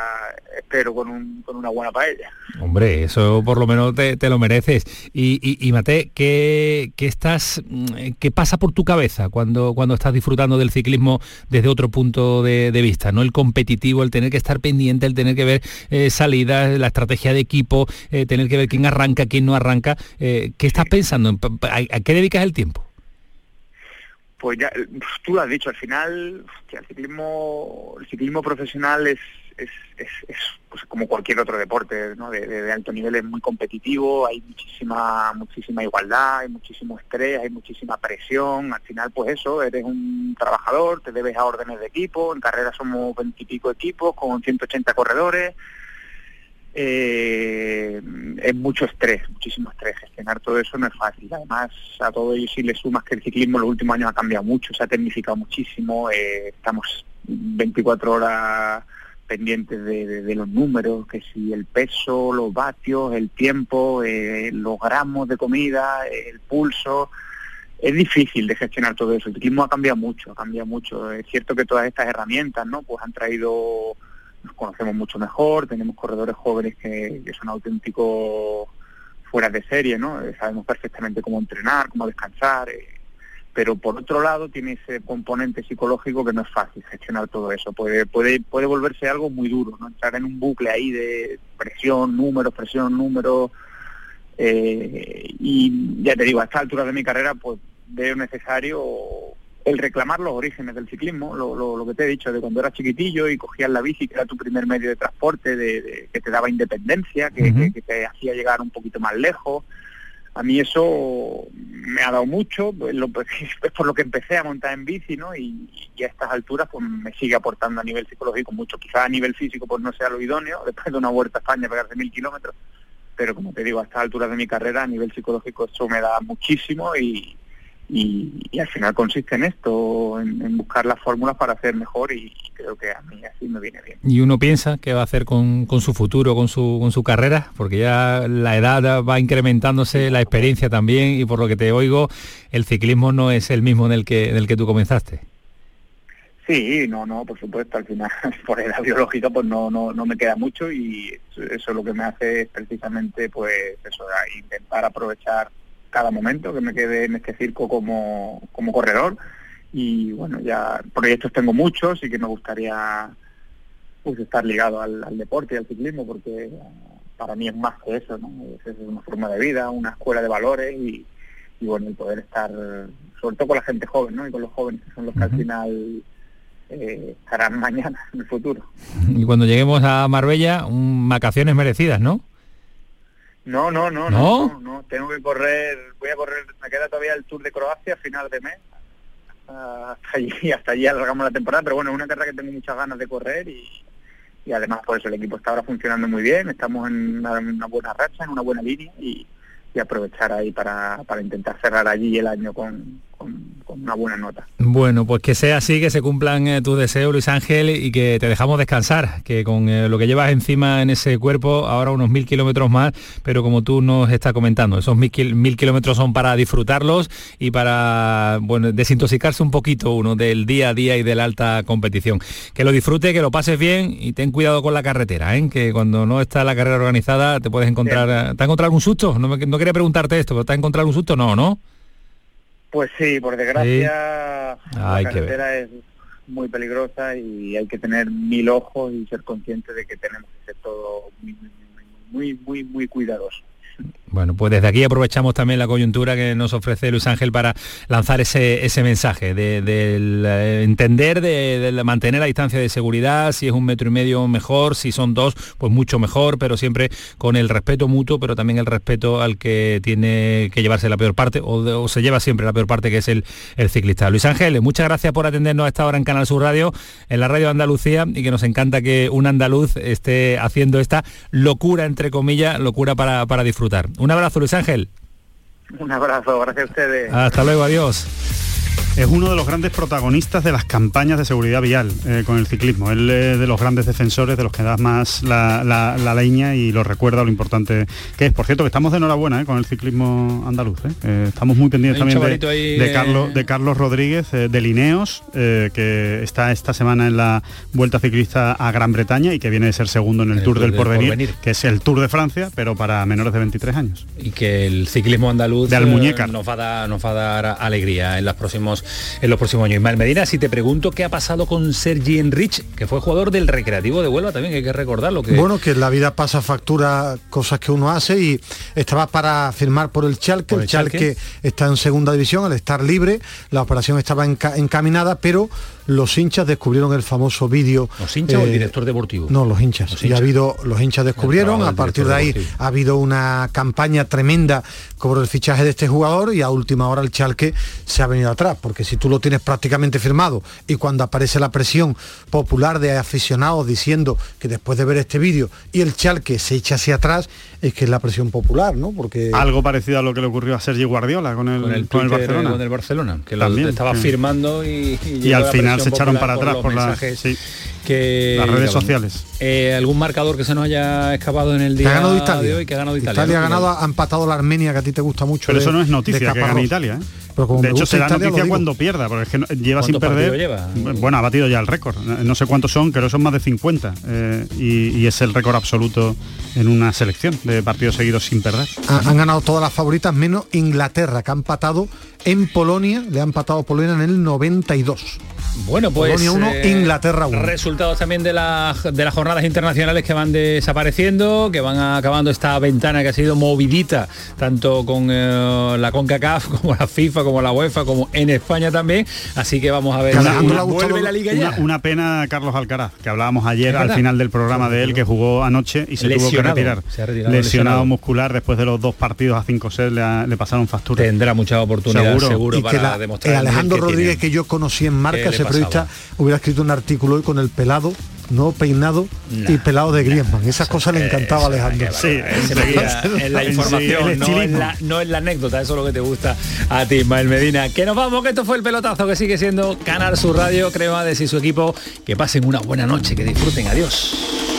espero con, un, con una buena paella. Hombre, eso por lo menos te, lo mereces. Y, y, y Mate, ¿qué, ¿qué, estás, mm, ¿qué pasa por tu cabeza cuando, cuando estás disfrutando del ciclismo desde otro punto de, vista? ¿no? El competitivo, el tener que estar pendiente, el tener que ver eh, salidas, la estrategia de equipo, eh, tener que ver quién arranca, quién no arranca. Eh, ¿Qué estás pensando? ¿A qué dedicas el tiempo? Pues ya, tú lo has dicho, al final, hostia, el ciclismo, el ciclismo profesional es, es, es, es, pues, como cualquier otro deporte ¿no? de, de- de alto nivel, es muy competitivo, hay muchísima, muchísima igualdad, hay muchísimo estrés, hay muchísima presión, al final pues eso, eres un trabajador, te debes a órdenes de equipo, en carrera somos veintipico equipos con 180 corredores, eh, es mucho estrés, muchísimo estrés. Gestionar todo eso no es fácil. Además, a todo ello si le sumas que el ciclismo en los últimos años ha cambiado mucho, se ha tecnificado muchísimo, eh, estamos 24 horas pendientes de, de- los números, que si el peso, los vatios, el tiempo, eh, los gramos de comida, el pulso. Es difícil de gestionar todo eso. El ciclismo ha cambiado mucho, ha cambiado mucho. Es cierto que todas estas herramientas, ¿no? Pues han traído nos conocemos mucho mejor, tenemos corredores jóvenes que, que son auténticos fuera de serie, ¿no? Eh, Sabemos perfectamente cómo entrenar, cómo descansar, eh, pero por otro lado tiene ese componente psicológico que no es fácil gestionar todo eso. Puede, puede, puede volverse algo muy duro, ¿no? Entrar en un bucle ahí de presión, números, presión, números. eh, y ya te digo, a esta altura de mi carrera, pues veo necesario el reclamar los orígenes del ciclismo, lo, lo- lo que te he dicho, de cuando eras chiquitillo y cogías la bici, que era tu primer medio de transporte, de, de- que te daba independencia, que, que- que te hacía llegar un poquito más lejos. A mí eso me ha dado mucho, pues, lo- es por lo que empecé a montar en bici, ¿no? Y, y a estas alturas pues me sigue aportando a nivel psicológico mucho. Quizás a nivel físico pues no sea lo idóneo, después de una vuelta a España pegarse mil kilómetros, pero como te digo, a estas alturas de mi carrera a nivel psicológico eso me da muchísimo y, y, y al final consiste en esto, en, en buscar las fórmulas para hacer mejor y creo que a mí así me viene bien. Y uno piensa qué va a hacer con, con su futuro, con su, con su carrera, porque ya la edad va incrementándose, la experiencia también, y por lo que te oigo, el ciclismo no es el mismo en el que, en el que tú comenzaste. Sí, no, no, por supuesto, al final por edad biológica pues no, no, no me queda mucho y eso, eso lo que me hace es precisamente pues eso, intentar aprovechar cada momento que me quede en este circo como, como corredor y bueno, ya proyectos tengo muchos y que me gustaría pues estar ligado al, al deporte y al ciclismo porque para mí es más que eso, ¿no? Es, es una forma de vida, una escuela de valores y, y bueno, el poder estar sobre todo con la gente joven, ¿no? Y con los jóvenes que son los que al final eh, estarán mañana en el futuro. Y cuando lleguemos a Marbella, un, vacaciones merecidas, ¿no? No, no, no, ¿No? no, no, tengo que correr, voy a correr, me queda todavía el Tour de Croacia a final de mes. Ah, Hasta allí, hasta allí alargamos la temporada, pero bueno, es una carrera que tengo muchas ganas de correr y, y además por eso el equipo está ahora funcionando muy bien, estamos en una, en una buena racha, en una buena línea y, y aprovechar ahí para, para intentar cerrar allí el año con, con- con una buena nota. Bueno, pues que sea así, que se cumplan eh, tus deseos, Luis Ángel, y que te dejamos descansar, que con eh, lo que llevas encima en ese cuerpo, ahora unos mil kilómetros más, pero como tú nos estás comentando, esos mil, kil- mil kilómetros son para disfrutarlos y para bueno, desintoxicarse un poquito uno del día a día y de la alta competición. Que lo disfrute, que lo pases bien y ten cuidado con la carretera, ¿eh? que cuando no está la carrera organizada te puedes encontrar... eh, ¿Te has encontrado algún susto? No, me- no quería preguntarte esto, pero ¿te has encontrado algún susto? No, ¿no? Pues sí, por desgracia la carretera es muy peligrosa y hay que tener mil ojos y ser consciente de que tenemos que ser todo muy, muy, muy, muy cuidadosos. Bueno, pues desde aquí aprovechamos también la coyuntura que nos ofrece Luis Ángel para lanzar ese, ese mensaje de- eh, entender, de, mantener la distancia de seguridad, si es un metro y medio mejor, si son dos, pues mucho mejor, pero siempre con el respeto mutuo, pero también el respeto al que tiene que llevarse la peor parte, o se lleva siempre la peor parte, que es el, el ciclista. Luis Ángel, muchas gracias por atendernos a esta hora en Canal Sur Radio, en la radio de Andalucía, y que nos encanta que un andaluz esté haciendo esta locura, entre comillas, locura para, para disfrutar. Un abrazo, Luis Ángel. Un abrazo, gracias a ustedes. Hasta luego, adiós. Es uno de los grandes protagonistas de las campañas de seguridad vial eh, con el ciclismo. Él es de los grandes defensores, de los que da más la, la- la leña y lo recuerda lo importante que es. Por cierto, que estamos de enhorabuena eh, con el ciclismo andaluz. eh. Estamos muy pendientes Hay también de, chavalito ahí, de Carlos, de Carlos Rodríguez, de Lineos, que está esta semana en la Vuelta Ciclista a Gran Bretaña y que viene de ser segundo en el, Tour, del, Porvenir, que es el Tour de Francia, pero para menores de 23 años. y que el ciclismo andaluz De Almuñécar. nos va a dar nos va a dar alegría en los en los próximos años. Ismael Medina, si te pregunto qué ha pasado con Sergi Enrich, que fue jugador del Recreativo de Huelva también, hay que recordarlo. Que... Bueno, que la vida pasa factura cosas que uno hace y estaba para firmar por el Chalque, Por el, el Chalque, está en segunda división, al estar libre, la operación estaba enca- encaminada, pero los hinchas descubrieron el famoso vídeo. ¿Los hinchas o el eh, director deportivo? No, los hinchas. Los Y ha habido, los hinchas descubrieron, a partir de ahí deportivo. ha habido una campaña tremenda sobre el fichaje de este jugador y a última hora el Chalque se ha venido atrás, porque si tú lo tienes prácticamente firmado y cuando aparece la presión popular de aficionados diciendo que después de ver este vídeo y el Chalque se echa hacia atrás, es que es la presión popular, ¿no? Porque Algo parecido a lo que le ocurrió a Sergi Guardiola con el, con el, con el Twitter, Barcelona. con el Barcelona, que lo También, estaba sí. firmando y, Y al final se echaron para atrás los por la- mensajes sí. que Las redes sociales. Eh, ¿Algún marcador que se nos haya escapado en el que día ha ganado Italia. de hoy? Que ha ganado Italia. Italia ha ganado, ha empatado la Armenia, que a ti te gusta mucho. Pero de- eso no es noticia que Caparrós. Italia, ¿eh? Pero como de me hecho, gusta será Italia, noticia cuando pierda, porque es que lleva sin ¿Cuántos perder. Bueno, ha batido ya el récord. No sé cuántos son, pero son más de 50. eh, y, y es el récord absoluto en una selección de partidos seguidos sin perder. Ha- han ganado todas las favoritas menos Inglaterra, que ha empatado en Polonia, le ha empatado a Polonia en el 92. Bueno, pues Polonia 1, eh, Inglaterra 1. Resultados también de, la- de las jornadas internacionales que van desapareciendo, que van acabando esta ventana que ha sido movidita, tanto con eh, la CONCACAF, como la FIFA, como la UEFA, como en España también. Así que vamos a ver Cada si gustado vuelve la liga ya. Una, una pena Carlos Alcaraz, que hablábamos ayer al final del programa de él, que jugó anoche y se tuvo que Lesionado, retirar. se ha retirado lesionado, lesionado. muscular después de los dos partidos a 5 sets le, ha- le pasaron factura. Tendrá mucha oportunidad, seguro, y que para la- demostrar el nivel Alejandro que Rodríguez tiene. que yo conocí en ¿Qué marca, ese periodista, hubiera escrito un artículo hoy con el pelado, no peinado y pelado de Griezmann. Esas cosas le encantaba a Alejandro. Seguía en la información, no en la, no en la anécdota, eso es lo que te gusta a ti, Ismael Medina. Que nos vamos, que esto fue el pelotazo que sigue siendo Canal Sur Radio, Crema de y su equipo. Que pasen una buena noche, que disfruten, adiós.